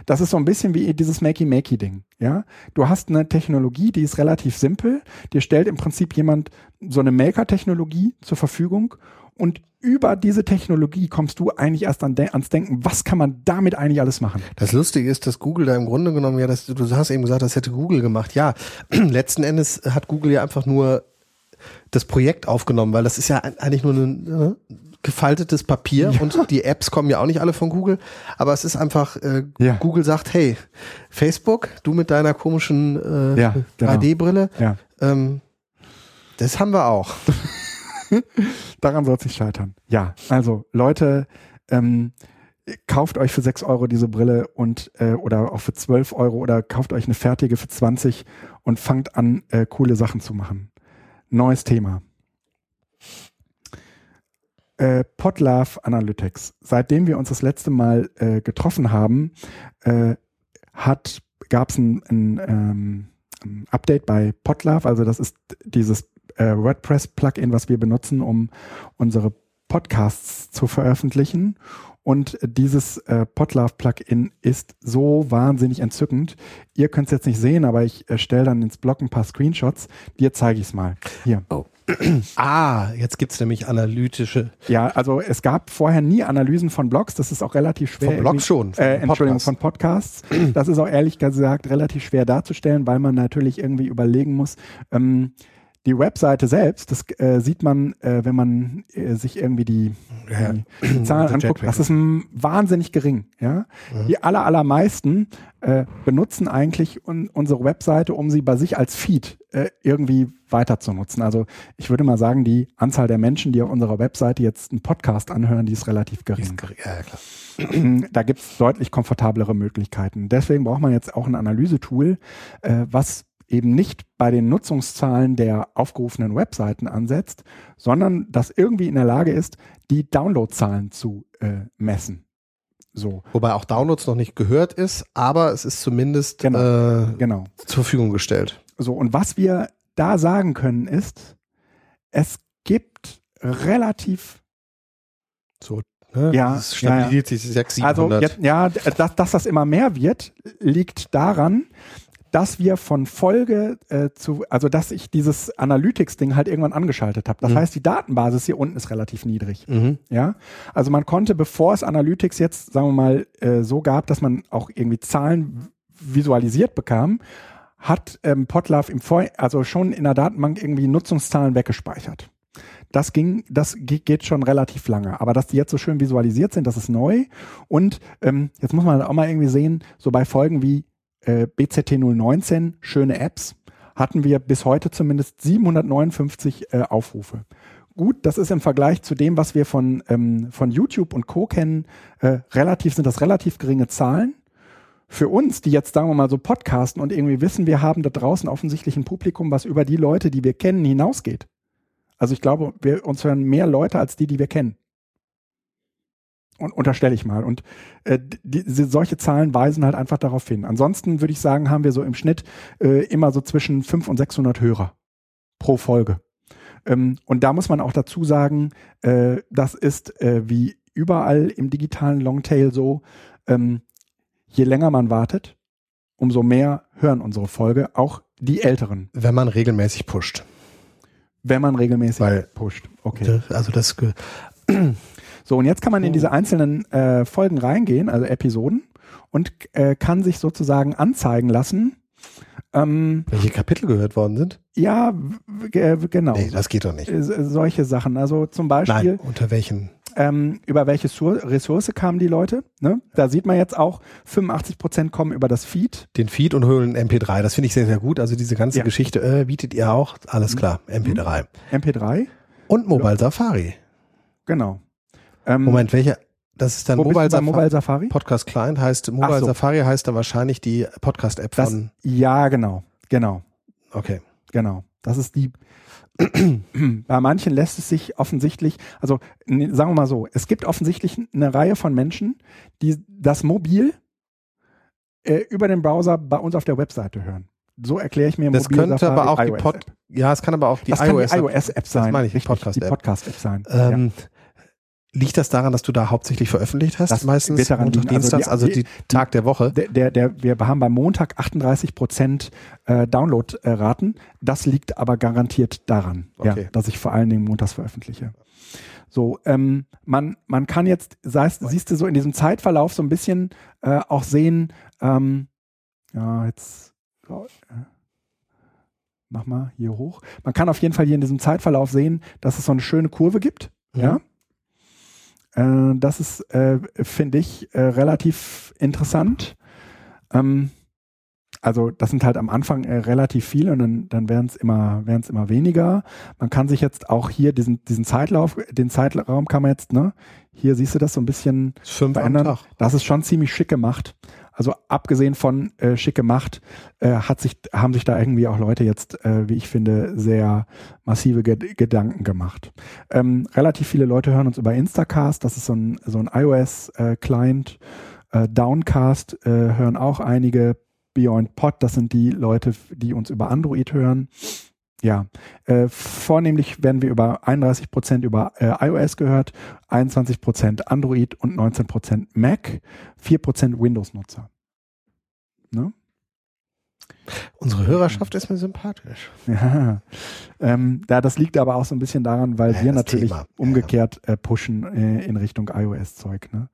das ist so ein bisschen wie dieses Makey-Makey-Ding. Ja, du hast eine Technologie, die ist relativ simpel. Dir stellt im Prinzip jemand so eine Maker-Technologie zur Verfügung und über diese Technologie kommst du eigentlich erst an de ans Denken, was kann man damit eigentlich alles machen? Das Lustige ist, dass Google da im Grunde genommen, ja, das, du hast eben gesagt, das hätte Google gemacht. Ja, letzten Endes hat Google ja einfach nur das Projekt aufgenommen, weil das ist ja eigentlich nur ein äh, gefaltetes Papier ja. und die Apps kommen ja auch nicht alle von Google, aber es ist einfach, äh, ja. Google sagt, hey, Facebook, du mit deiner komischen äh, ja, genau. 3D-Brille, ja. ähm, das haben wir auch. Daran soll es nicht scheitern. Ja, also Leute, ähm, kauft euch für 6 Euro diese Brille und äh, oder auch für 12 Euro oder kauft euch eine fertige für 20 und fangt an, äh, coole Sachen zu machen. Neues Thema. Äh, Podlove Analytics. Seitdem wir uns das letzte Mal äh, getroffen haben, äh, hat gab es ein, ein, ähm, ein Update bei Podlove. Also das ist dieses äh, WordPress-Plugin, was wir benutzen, um unsere Podcasts zu veröffentlichen. Und dieses äh, Podlove-Plugin ist so wahnsinnig entzückend. Ihr könnt es jetzt nicht sehen, aber ich äh, stelle dann ins Blog ein paar Screenshots. Dir zeige ich es mal. Hier. Oh. Ah, jetzt gibt's nämlich analytische. Ja, also es gab vorher nie Analysen von Blogs. Das ist auch relativ schwer. Von Blogs schon. Von äh, Entschuldigung, von Podcasts. Das ist auch ehrlich gesagt relativ schwer darzustellen, weil man natürlich irgendwie überlegen muss, ähm, die Webseite selbst, das äh, sieht man, äh, wenn man äh, sich irgendwie die, ja. die Zahlen anguckt, das ist wahnsinnig gering. Ja? Mhm. Die aller, allermeisten äh, benutzen eigentlich un unsere Webseite, um sie bei sich als Feed äh, irgendwie weiter zu nutzen. Also ich würde mal sagen, die Anzahl der Menschen, die auf unserer Webseite jetzt einen Podcast anhören, die ist relativ gering. Ist gering. Ja, klar. da gibt es deutlich komfortablere Möglichkeiten. Deswegen braucht man jetzt auch ein Analysetool, äh, was eben nicht bei den Nutzungszahlen der aufgerufenen Webseiten ansetzt, sondern das irgendwie in der Lage ist, die Downloadzahlen zu äh, messen. So. Wobei auch Downloads noch nicht gehört ist, aber es ist zumindest genau, äh, genau. zur Verfügung gestellt. So, und was wir da sagen können ist, es gibt relativ so Ne? Ja, es stabilisiert ja, sich 6, 700. Also jetzt, ja, dass, dass das immer mehr wird, liegt daran, dass wir von Folge äh, zu, also dass ich dieses Analytics-Ding halt irgendwann angeschaltet habe. Das mhm. heißt, die Datenbasis hier unten ist relativ niedrig. Mhm. Ja, also man konnte, bevor es Analytics jetzt, sagen wir mal, äh, so gab, dass man auch irgendwie Zahlen visualisiert bekam, hat ähm, Potlove im Vor also schon in der Datenbank irgendwie Nutzungszahlen weggespeichert. Das ging, das geht schon relativ lange. Aber dass die jetzt so schön visualisiert sind, das ist neu. Und ähm, jetzt muss man auch mal irgendwie sehen, so bei Folgen wie äh, BZT 019, schöne Apps, hatten wir bis heute zumindest 759 äh, Aufrufe. gut, das ist im Vergleich zu dem, was wir von, ähm, von YouTube und Co. kennen, äh, relativ, sind das relativ geringe Zahlen. Für uns, die jetzt, sagen wir mal, so podcasten und irgendwie wissen, wir haben da draußen offensichtlich ein Publikum, was über die Leute, die wir kennen, hinausgeht. Also ich glaube, wir uns hören mehr Leute als die, die wir kennen. Und unterstelle ich mal. Und äh, die, solche Zahlen weisen halt einfach darauf hin. Ansonsten würde ich sagen, haben wir so im Schnitt äh, immer so zwischen 500 und 600 Hörer pro Folge. Ähm, und da muss man auch dazu sagen, äh, das ist äh, wie überall im digitalen Longtail so, ähm, je länger man wartet, umso mehr hören unsere Folge, auch die Älteren. Wenn man regelmäßig pusht. Wenn man regelmäßig Weil, pusht. Okay. Also das. So, und jetzt kann man in diese einzelnen äh, Folgen reingehen, also Episoden, und äh, kann sich sozusagen anzeigen lassen, ähm, Welche Kapitel gehört worden sind? Ja, äh, genau. Nee, das geht doch nicht. Solche Sachen. Also zum Beispiel. Nein, unter welchen? Ähm, über welche Ressource kamen die Leute? Ne? Da sieht man jetzt auch, 85 Prozent kommen über das Feed. Den Feed und holen MP3. Das finde ich sehr, sehr gut. Also diese ganze ja. Geschichte äh, bietet ihr auch. Alles mhm. klar, MP3. MP3. Und Mobile. Safari. Genau. Ähm, Moment, welche? Das ist dann Mobile, Safari? Mobile, Safari? Podcast Client heißt, Mobile so. Safari heißt dann wahrscheinlich die Podcast-App von. Ja, genau. Genau. Okay. Genau. Das ist die. Bei manchen lässt es sich offensichtlich, also sagen wir mal so, es gibt offensichtlich eine Reihe von Menschen, die das Mobil äh, über den Browser bei uns auf der Webseite hören. So erkläre ich mir Das Mobil könnte Safari, aber auch die Pod, ja, es kann aber auch die iOS-App iOS sein. Das meine ich, die Podcast-App Podcast sein. Ähm, ja. Liegt das daran, dass du da hauptsächlich veröffentlicht hast? Das meistens wird daran Montag, Dienstags, also, die, also die, Tag der Woche. Der, der, der, wir haben beim Montag 38 Prozent äh, Download-Raten. Das liegt aber garantiert daran, okay. ja, dass ich vor allen Dingen montags veröffentliche. So, ähm, man, man kann jetzt, sei siehst du so in diesem Zeitverlauf so ein bisschen äh, auch sehen, ähm, ja, jetzt äh, mach mal hier hoch. Man kann auf jeden Fall hier in diesem Zeitverlauf sehen, dass es so eine schöne Kurve gibt. Mhm. Ja. Äh, das ist, äh, finde ich, äh, relativ interessant. Ähm, also das sind halt am Anfang äh, relativ viele und dann, dann werden es immer, werden's immer weniger. Man kann sich jetzt auch hier diesen, diesen Zeitlauf, den Zeitraum kann man jetzt, ne, hier siehst du das so ein bisschen verändern. Das ist schon ziemlich schick gemacht. Also abgesehen von äh, schick gemacht, äh, hat sich, haben sich da irgendwie auch Leute jetzt, äh, wie ich finde, sehr massive Ge Gedanken gemacht. Ähm, relativ viele Leute hören uns über Instacast, das ist so ein, so ein iOS-Client. Äh, Downcast äh, hören auch einige. Beyond Pod, das sind die Leute, die uns über Android hören. Ja, äh, vornehmlich werden wir über 31 Prozent über äh, iOS gehört, 21 Prozent Android und 19 Prozent Mac, 4 Prozent Windows-Nutzer. Ne? Unsere Hörerschaft ist mir sympathisch. Ja, ähm, da, das liegt aber auch so ein bisschen daran, weil ja, wir natürlich Thema. umgekehrt äh, pushen äh, in Richtung iOS-Zeug. Ne?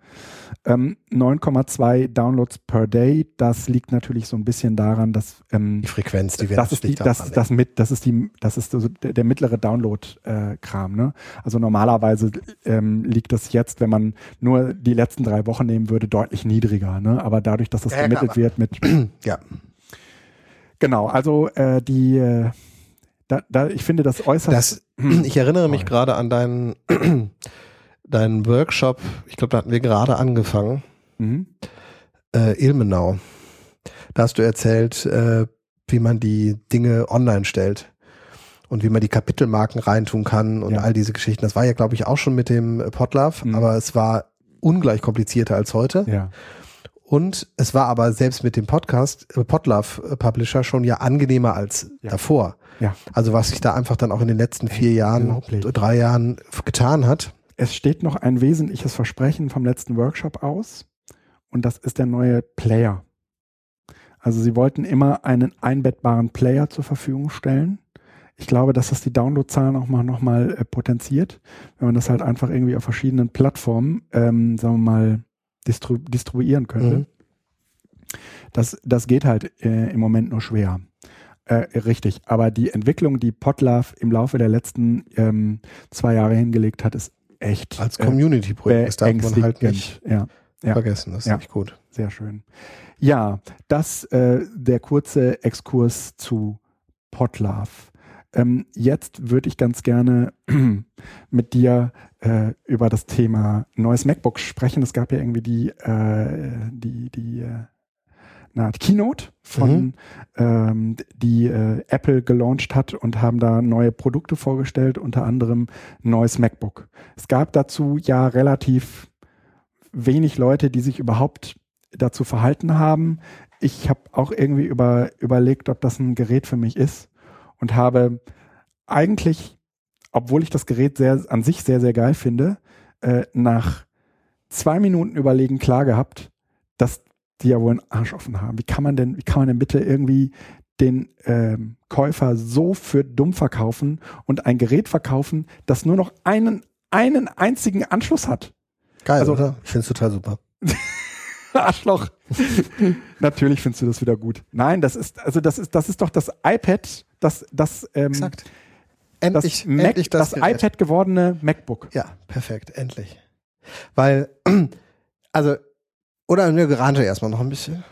Ähm, 9,2 Downloads per Day, das liegt natürlich so ein bisschen daran, dass ähm, die Frequenz, die wir das ist die, das, das mit, das ist die, das ist so der, der mittlere Download-Kram. Äh, ne? Also normalerweise ähm, liegt das jetzt, wenn man nur die letzten drei Wochen nehmen würde, deutlich niedriger. Ne? Aber dadurch, dass das ja, ermittelt wird mit ja Genau, also äh, die, äh, da, da, ich finde das äußerst. Das, ich erinnere mich gerade an deinen, deinen Workshop, ich glaube, da hatten wir gerade angefangen. Mhm. Äh, Ilmenau. Da hast du erzählt, äh, wie man die Dinge online stellt und wie man die Kapitelmarken reintun kann und ja. all diese Geschichten. Das war ja, glaube ich, auch schon mit dem Podlove, mhm. aber es war ungleich komplizierter als heute. Ja. Und es war aber selbst mit dem Podcast, äh, Podlove äh, Publisher schon ja angenehmer als ja. davor. Ja. Also was sich da einfach dann auch in den letzten vier Jahren, drei Jahren getan hat. Es steht noch ein wesentliches Versprechen vom letzten Workshop aus. Und das ist der neue Player. Also sie wollten immer einen einbettbaren Player zur Verfügung stellen. Ich glaube, dass das die Downloadzahlen auch mal nochmal äh, potenziert, wenn man das halt einfach irgendwie auf verschiedenen Plattformen, ähm, sagen wir mal, distru distribuieren könnte. Mhm. Das, das geht halt äh, im Moment nur schwer. Äh, richtig, aber die Entwicklung, die Potlove im Laufe der letzten ähm, zwei Jahre hingelegt hat, ist echt. Als Community-Projekt, das darf man halt nicht ja, ja, vergessen, das ist ja, echt gut. Sehr schön. Ja, das äh, der kurze Exkurs zu Potlove. Ähm, jetzt würde ich ganz gerne mit dir äh, über das Thema neues MacBook sprechen. Es gab ja irgendwie die, äh, die, die, äh, na, die Keynote von, mhm. ähm, die äh, Apple gelauncht hat und haben da neue Produkte vorgestellt, unter anderem neues MacBook. Es gab dazu ja relativ wenig Leute, die sich überhaupt dazu verhalten haben. Ich habe auch irgendwie über, überlegt, ob das ein Gerät für mich ist und habe eigentlich, obwohl ich das Gerät sehr an sich sehr, sehr geil finde, äh, nach zwei Minuten Überlegen klar gehabt, dass die ja wohl einen Arsch offen haben. Wie kann man denn, wie kann man denn bitte irgendwie den ähm, Käufer so für dumm verkaufen und ein Gerät verkaufen, das nur noch einen, einen einzigen Anschluss hat? Geil, also, oder? Ich finde es total super. Arschloch. Natürlich findest du das wieder gut. Nein, das ist, also das ist, das ist doch das iPad, das, das, ähm, Exakt. Endlich, das, Mac, endlich das, das iPad gewordene MacBook. Ja, perfekt, endlich. Weil, also, oder in der Garage erstmal noch ein bisschen.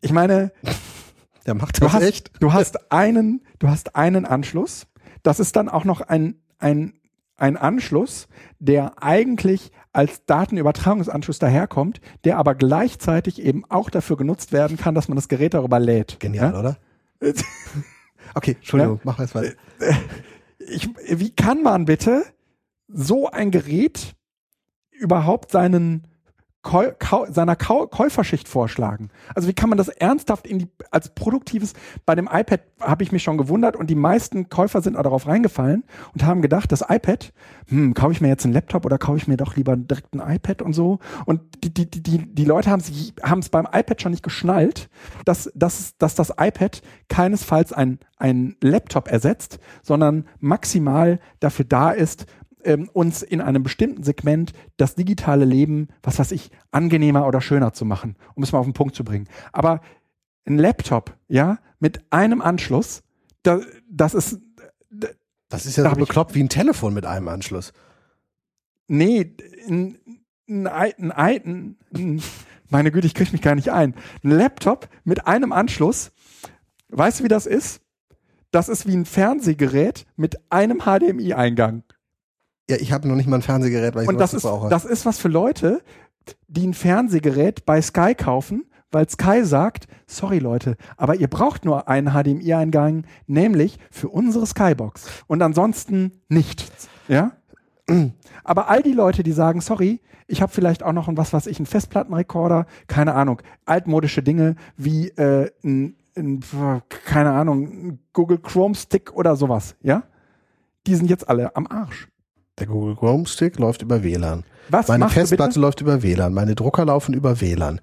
ich meine, der macht das du hast, echt. Du hast einen, du hast einen Anschluss. Das ist dann auch noch ein, ein, ein Anschluss, der eigentlich als Datenübertragungsanschluss daherkommt, der aber gleichzeitig eben auch dafür genutzt werden kann, dass man das Gerät darüber lädt. Genial, ja? oder? okay, Entschuldigung, ja? mach jetzt weiter. Ich, wie kann man bitte so ein Gerät überhaupt seinen Käu seiner Kau Käuferschicht vorschlagen. Also wie kann man das ernsthaft in die, als produktives, bei dem iPad habe ich mich schon gewundert und die meisten Käufer sind auch darauf reingefallen und haben gedacht, das iPad, hm, kaufe ich mir jetzt einen Laptop oder kaufe ich mir doch lieber direkt ein iPad und so. Und die, die, die, die, die Leute haben es beim iPad schon nicht geschnallt, dass, dass, dass das iPad keinesfalls ein, ein Laptop ersetzt, sondern maximal dafür da ist, ähm, uns in einem bestimmten Segment das digitale Leben, was weiß ich, angenehmer oder schöner zu machen, um es mal auf den Punkt zu bringen. Aber ein Laptop, ja, mit einem Anschluss, da, das ist. Das ist ja so bekloppt wie ein Telefon mit einem Anschluss. Nee, ein, ein, ein, ein, ein meine Güte, ich kriege mich gar nicht ein. Ein Laptop mit einem Anschluss, weißt du, wie das ist? Das ist wie ein Fernsehgerät mit einem HDMI-Eingang. Ja, ich habe noch nicht mal ein Fernsehgerät, weil ich Und das ist, brauche. das ist was für Leute, die ein Fernsehgerät bei Sky kaufen, weil Sky sagt, sorry Leute, aber ihr braucht nur einen HDMI-Eingang, nämlich für unsere Skybox und ansonsten nichts. Ja? Aber all die Leute, die sagen, sorry, ich habe vielleicht auch noch ein was was ich, einen Festplattenrekorder, keine Ahnung, altmodische Dinge wie äh, ein, ein, keine Ahnung, ein Google Chrome Stick oder sowas, ja? Die sind jetzt alle am Arsch. Der Google Chrome Stick läuft über WLAN. Was Meine Festplatte läuft über WLAN. Meine Drucker laufen über WLAN.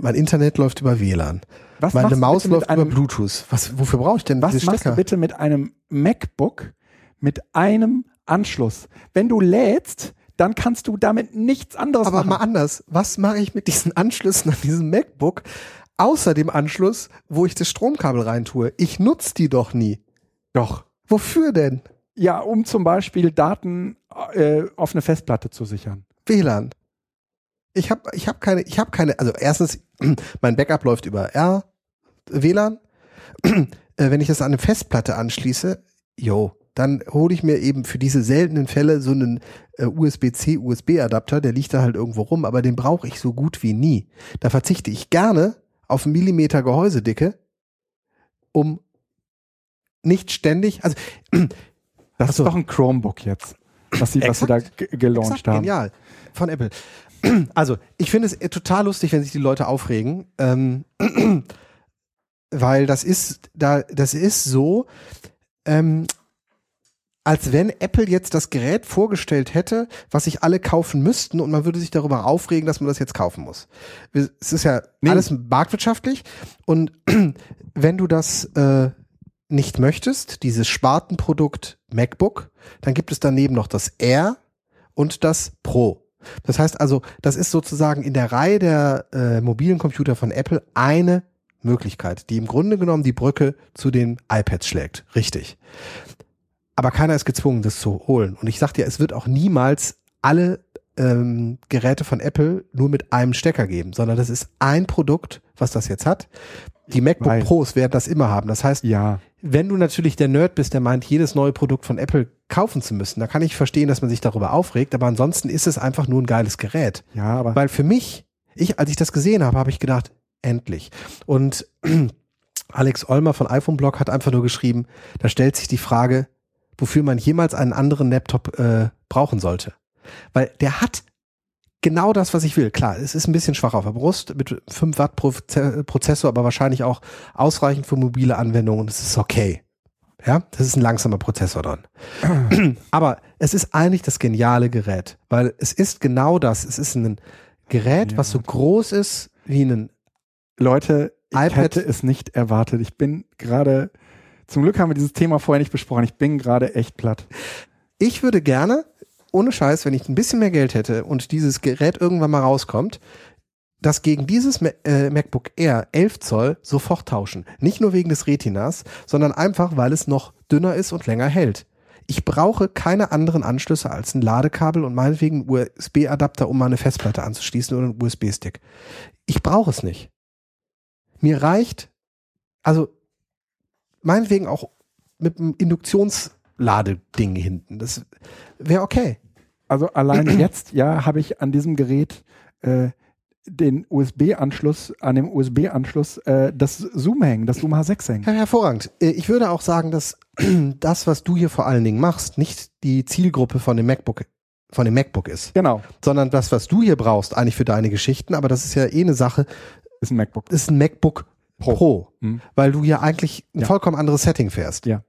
Mein Internet läuft über WLAN. Was Meine Maus läuft über Bluetooth. Was, wofür brauche ich denn Was machst du bitte mit einem MacBook mit einem Anschluss? Wenn du lädst, dann kannst du damit nichts anderes Aber machen. Aber mal anders. Was mache ich mit diesen Anschlüssen an diesem MacBook? Außer dem Anschluss, wo ich das Stromkabel reintue. Ich nutze die doch nie. Doch. Wofür denn? Ja, um zum Beispiel Daten äh, auf eine Festplatte zu sichern. WLAN. Ich habe ich hab keine, ich habe keine, also erstens, mein Backup läuft über R, WLAN. äh, wenn ich das an eine Festplatte anschließe, yo, dann hole ich mir eben für diese seltenen Fälle so einen äh, USB-C, USB-Adapter, der liegt da halt irgendwo rum, aber den brauche ich so gut wie nie. Da verzichte ich gerne auf Millimeter Gehäusedicke, um nicht ständig, also das so. ist doch ein Chromebook jetzt, was sie, was sie da gelauncht Exakt, haben. Genial. Von Apple. Also, ich finde es äh, total lustig, wenn sich die Leute aufregen. Ähm, weil das ist, da, das ist so, ähm, als wenn Apple jetzt das Gerät vorgestellt hätte, was sich alle kaufen müssten und man würde sich darüber aufregen, dass man das jetzt kaufen muss. Es ist ja nee. alles marktwirtschaftlich und wenn du das äh, nicht möchtest, dieses Spartenprodukt MacBook, dann gibt es daneben noch das Air und das Pro. Das heißt also, das ist sozusagen in der Reihe der äh, mobilen Computer von Apple eine Möglichkeit, die im Grunde genommen die Brücke zu den iPads schlägt. Richtig. Aber keiner ist gezwungen, das zu holen. Und ich sag dir, es wird auch niemals alle ähm, Geräte von Apple nur mit einem Stecker geben, sondern das ist ein Produkt, was das jetzt hat Die MacBook Weiß. Pros werden das immer haben. Das heißt, ja. wenn du natürlich der Nerd bist, der meint, jedes neue Produkt von Apple kaufen zu müssen, da kann ich verstehen, dass man sich darüber aufregt, aber ansonsten ist es einfach nur ein geiles Gerät. Ja, aber. Weil für mich, ich, als ich das gesehen habe, habe ich gedacht, endlich. Und Alex Olmer von iPhone Blog hat einfach nur geschrieben, da stellt sich die Frage, wofür man jemals einen anderen Laptop äh, brauchen sollte. Weil der hat genau das, was ich will. Klar, es ist ein bisschen schwach auf der Brust mit 5 Watt Prozessor, aber wahrscheinlich auch ausreichend für mobile Anwendungen und es ist okay. Ja, das ist ein langsamer Prozessor dran. aber es ist eigentlich das geniale Gerät, weil es ist genau das. Es ist ein Gerät, ja. was so groß ist wie ein Leute, ich iPad. hätte es nicht erwartet. Ich bin gerade, zum Glück haben wir dieses Thema vorher nicht besprochen. Ich bin gerade echt platt. Ich würde gerne, ohne Scheiß, wenn ich ein bisschen mehr Geld hätte und dieses Gerät irgendwann mal rauskommt, das gegen dieses äh, MacBook Air 11 Zoll sofort tauschen. Nicht nur wegen des Retinas, sondern einfach, weil es noch dünner ist und länger hält. Ich brauche keine anderen Anschlüsse als ein Ladekabel und meinetwegen USB-Adapter, um meine Festplatte anzuschließen oder einen USB-Stick. Ich brauche es nicht. Mir reicht, also meinetwegen auch mit einem Induktionsladeding hinten. Das wäre okay. Also allein jetzt, ja, habe ich an diesem Gerät äh, den USB-Anschluss, an dem USB-Anschluss äh, das Zoom hängen, das Zoom H6 hängen. Ja, hervorragend. Äh, ich würde auch sagen, dass das, was du hier vor allen Dingen machst, nicht die Zielgruppe von dem MacBook von dem MacBook ist. Genau. Sondern das, was du hier brauchst, eigentlich für deine Geschichten, aber das ist ja eh eine Sache, ist ein MacBook. Ist ein MacBook Pro. Pro mhm. Weil du ja eigentlich ein ja. vollkommen anderes Setting fährst. Ja.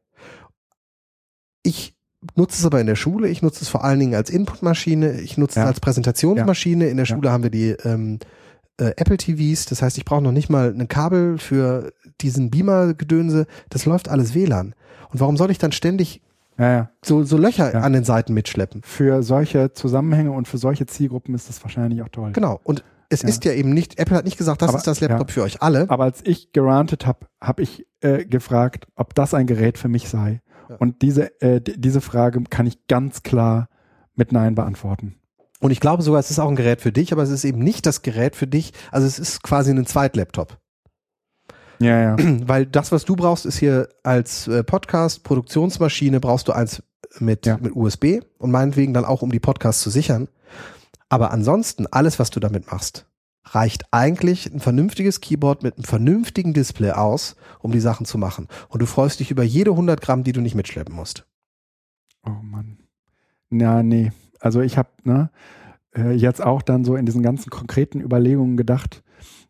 Ich nutze es aber in der Schule. Ich nutze es vor allen Dingen als Inputmaschine. Ich nutze ja. es als Präsentationsmaschine. In der Schule haben wir die ähm, äh, Apple TVs. Das heißt, ich brauche noch nicht mal ein Kabel für diesen Beamer-Gedönse. Das läuft alles WLAN. Und warum soll ich dann ständig ja, ja. So, so Löcher ja. an den Seiten mitschleppen. Für solche Zusammenhänge und für solche Zielgruppen ist das wahrscheinlich auch toll. Genau. Und es ja. ist ja eben nicht, Apple hat nicht gesagt, das aber, ist das Laptop ja. für euch alle. Aber als ich gerantet habe, habe ich äh, gefragt, ob das ein Gerät für mich sei. Ja. Und diese, äh, diese Frage kann ich ganz klar mit Nein beantworten. Und ich glaube sogar, es ist auch ein Gerät für dich, aber es ist eben nicht das Gerät für dich. Also es ist quasi ein Zweitlaptop. Ja, ja. Weil das, was du brauchst, ist hier als äh, Podcast, Produktionsmaschine, brauchst du eins mit, ja. mit USB und meinetwegen dann auch, um die Podcasts zu sichern. Aber ansonsten, alles, was du damit machst, reicht eigentlich ein vernünftiges Keyboard mit einem vernünftigen Display aus, um die Sachen zu machen. Und du freust dich über jede 100 Gramm, die du nicht mitschleppen musst. Oh Mann. Ja, nee. Also ich habe ne, äh, jetzt auch dann so in diesen ganzen konkreten Überlegungen gedacht,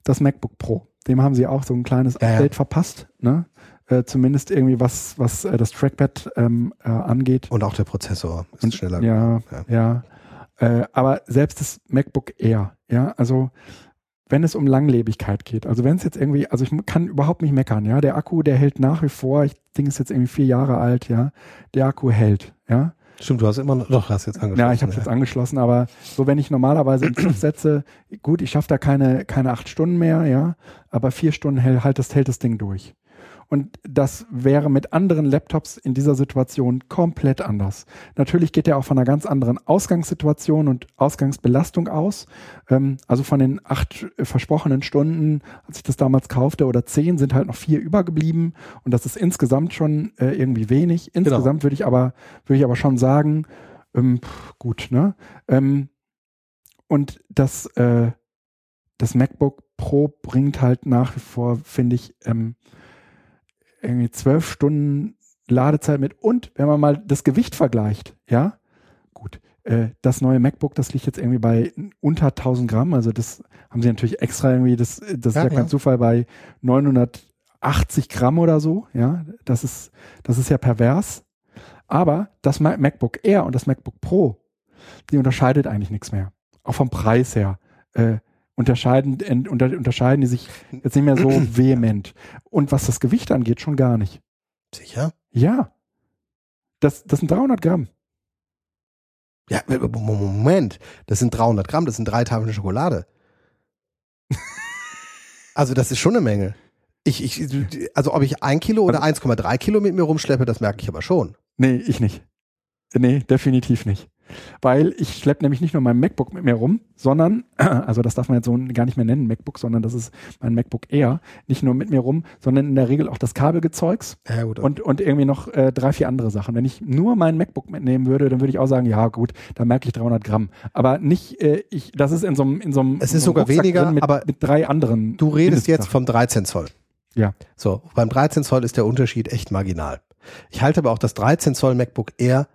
das MacBook Pro, dem haben sie auch so ein kleines ja, Update ja. verpasst, ne? Äh, zumindest irgendwie was, was äh, das Trackpad ähm, äh, angeht. Und auch der Prozessor ist Und, schneller. Ja, ja. ja. Äh, aber selbst das MacBook Air, ja, also wenn es um Langlebigkeit geht, also wenn es jetzt irgendwie, also ich kann überhaupt nicht meckern, ja, der Akku, der hält nach wie vor, ich denke, ist jetzt irgendwie vier Jahre alt, ja, der Akku hält, ja. Stimmt, du hast immer noch, doch, hast jetzt angeschlossen. Ja, ich habe ja. jetzt angeschlossen, aber so, wenn ich normalerweise im Griff setze, gut, ich schaffe da keine, keine acht Stunden mehr, ja, aber vier Stunden hält, halt das, hält das Ding durch. Und das wäre mit anderen Laptops in dieser Situation komplett anders. Natürlich geht er auch von einer ganz anderen Ausgangssituation und Ausgangsbelastung aus. Ähm, also von den acht versprochenen Stunden, als ich das damals kaufte, oder zehn, sind halt noch vier übergeblieben. Und das ist insgesamt schon äh, irgendwie wenig. Genau. Insgesamt genau. würde ich aber, würde ich aber schon sagen, ähm, gut, ne? Ähm, und das, äh, das MacBook Pro bringt halt nach wie vor, finde ich, ähm, irgendwie zwölf Stunden Ladezeit mit. Und wenn man mal das Gewicht vergleicht, ja, gut, äh, das neue MacBook, das liegt jetzt irgendwie bei unter 1000 Gramm, also das haben sie natürlich extra irgendwie, das, das ja, ist ja. Kein Zufall bei 980 Gramm oder so, ja, das ist, das ist ja pervers, aber das MacBook Air und das MacBook Pro, die unterscheidet eigentlich nichts mehr, auch vom Preis her. Äh, unterscheiden, unter, unterscheiden die sich jetzt nicht mehr so vehement. Und was das Gewicht angeht, schon gar nicht. Sicher? Ja. Das, das sind 300 Gramm. Ja, Moment. Das sind 300 Gramm, das sind drei Tafeln Schokolade. also das ist schon eine Menge. Ich, ich, also ob ich ein Kilo oder 1,3 also Kilo mit mir rumschleppe, das merke ich aber schon. Nee, ich nicht. Nee, definitiv nicht. Weil ich schleppe nämlich nicht nur mein MacBook mit mir rum, sondern, also das darf man jetzt so gar nicht mehr nennen, MacBook, sondern das ist mein MacBook Air, nicht nur mit mir rum, sondern in der Regel auch das Kabelgezeugs ja, und, und irgendwie noch äh, drei, vier andere Sachen. Wenn ich nur mein MacBook mitnehmen würde, dann würde ich auch sagen, ja gut, da merke ich 300 Gramm. Aber nicht, äh, ich, das ist in so einem, in so einem, es ist sogar Rucksack weniger, mit, aber mit drei anderen. Du redest jetzt vom 13 Zoll. Ja. So, beim 13 Zoll ist der Unterschied echt marginal. Ich halte aber auch das 13 Zoll MacBook Air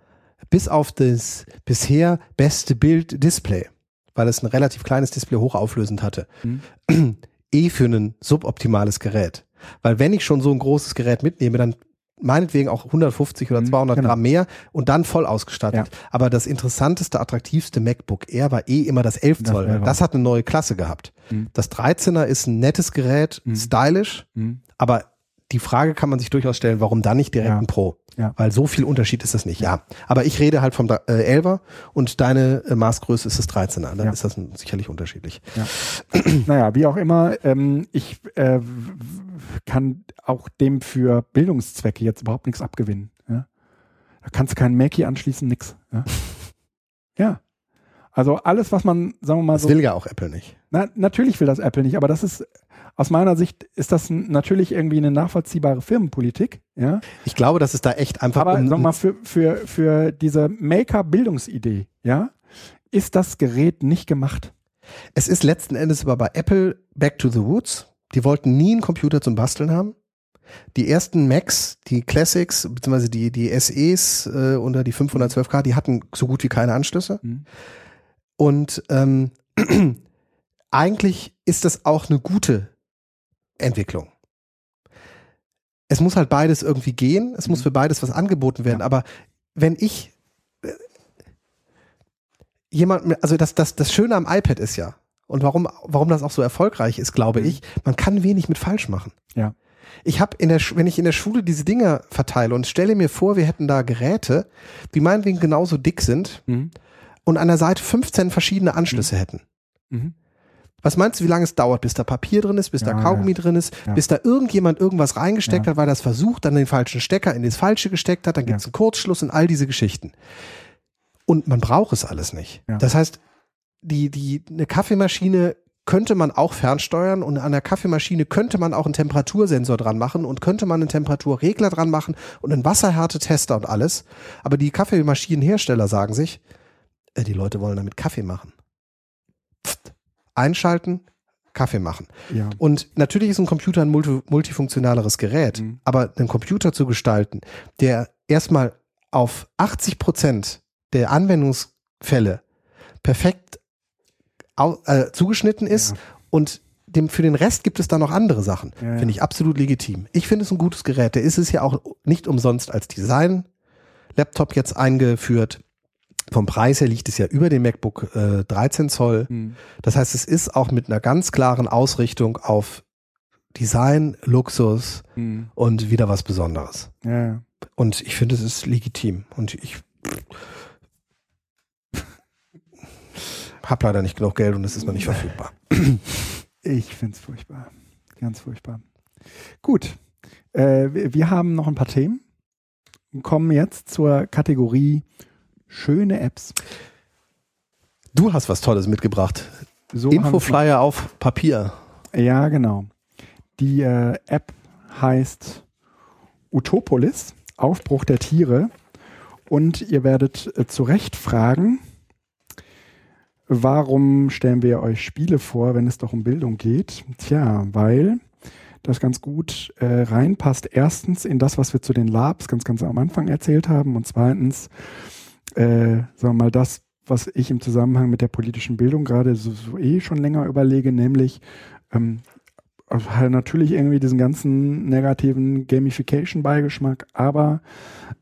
bis auf das bisher beste Bild-Display, weil es ein relativ kleines Display hochauflösend hatte, mhm. eh für ein suboptimales Gerät. Weil wenn ich schon so ein großes Gerät mitnehme, dann meinetwegen auch 150 oder 200 mhm, genau. Gramm mehr und dann voll ausgestattet. Ja. Aber das interessanteste, attraktivste MacBook Air war eh immer das 11 Zoll. Das, das hat eine neue Klasse gehabt. Mhm. Das 13er ist ein nettes Gerät, mhm. stylisch, mhm. aber die Frage kann man sich durchaus stellen, warum dann nicht direkt ja. ein Pro? Ja. Weil so viel Unterschied ist das nicht. Ja. Aber ich rede halt vom äh, 11er und deine äh, Maßgröße ist das 13er. Dann ja. ist das ein, sicherlich unterschiedlich. Ja. naja, wie auch immer, ähm, ich äh, kann auch dem für Bildungszwecke jetzt überhaupt nichts abgewinnen. Ja? Da kannst du keinen Mackie anschließen, nix. Ja? ja. Also alles, was man, sagen wir mal das so. Das will ja auch Apple nicht. Na, natürlich will das Apple nicht, aber das ist aus meiner Sicht ist das natürlich irgendwie eine nachvollziehbare Firmenpolitik. Ja? Ich glaube, dass es da echt einfach. Aber um, sag mal, für, für, für diese Maker-Bildungsidee, ja, ist das Gerät nicht gemacht. Es ist letzten Endes aber bei Apple back to the woods. Die wollten nie einen Computer zum Basteln haben. Die ersten Macs, die Classics, beziehungsweise die, die SEs äh, unter die 512K, die hatten so gut wie keine Anschlüsse. Mhm. Und ähm, eigentlich ist das auch eine gute Entwicklung. Es muss halt beides irgendwie gehen, es muss mhm. für beides was angeboten werden, aber wenn ich äh, jemand, also das, das, das Schöne am iPad ist ja, und warum, warum das auch so erfolgreich ist, glaube mhm. ich, man kann wenig mit falsch machen. Ja. Ich habe in der, wenn ich in der Schule diese Dinger verteile und stelle mir vor, wir hätten da Geräte, die meinetwegen genauso dick sind mhm. und an der Seite 15 verschiedene Anschlüsse mhm. hätten. Mhm. Was meinst du, wie lange es dauert, bis da Papier drin ist, bis ja, da Kaugummi ja. drin ist, ja. bis da irgendjemand irgendwas reingesteckt hat, weil das versucht, dann den falschen Stecker in das falsche gesteckt hat, dann gibt es einen Kurzschluss und all diese Geschichten. Und man braucht es alles nicht. Das heißt, die, die, eine Kaffeemaschine könnte man auch fernsteuern und an der Kaffeemaschine könnte man auch einen Temperatursensor dran machen und könnte man einen Temperaturregler dran machen und einen Wasserhärtetester und alles. Aber die Kaffeemaschinenhersteller sagen sich, äh, die Leute wollen damit Kaffee machen. Pft einschalten, Kaffee machen. Ja. Und natürlich ist ein Computer ein multi multifunktionaleres Gerät, mhm. aber einen Computer zu gestalten, der erstmal auf 80 Prozent der Anwendungsfälle perfekt äh, zugeschnitten ist ja. und dem, für den Rest gibt es da noch andere Sachen. Ja, finde ich absolut legitim. Ich finde es ein gutes Gerät. Der ist es ja auch nicht umsonst als Design-Laptop jetzt eingeführt. Vom Preis her liegt es ja über dem MacBook äh, 13 Zoll. Mhm. Das heißt, es ist auch mit einer ganz klaren Ausrichtung auf Design, Luxus mhm. und wieder was Besonderes. Ja. Und ich finde, es ist legitim. Und ich habe leider nicht genug Geld und es ist noch nicht verfügbar. Ich finde es furchtbar. Ganz furchtbar. Gut. Äh, wir haben noch ein paar Themen kommen jetzt zur Kategorie Schöne Apps. Du hast was Tolles mitgebracht. So Infoflyer auf Papier. Ja, genau. Die äh, App heißt Utopolis, Aufbruch der Tiere. Und ihr werdet äh, zu Recht fragen, warum stellen wir euch Spiele vor, wenn es doch um Bildung geht? Tja, weil das ganz gut äh, reinpasst. Erstens in das, was wir zu den Labs ganz, ganz am Anfang erzählt haben. Und zweitens äh, sagen wir mal, das, was ich im Zusammenhang mit der politischen Bildung gerade so, so eh schon länger überlege, nämlich ähm, halt natürlich irgendwie diesen ganzen negativen Gamification-Beigeschmack, aber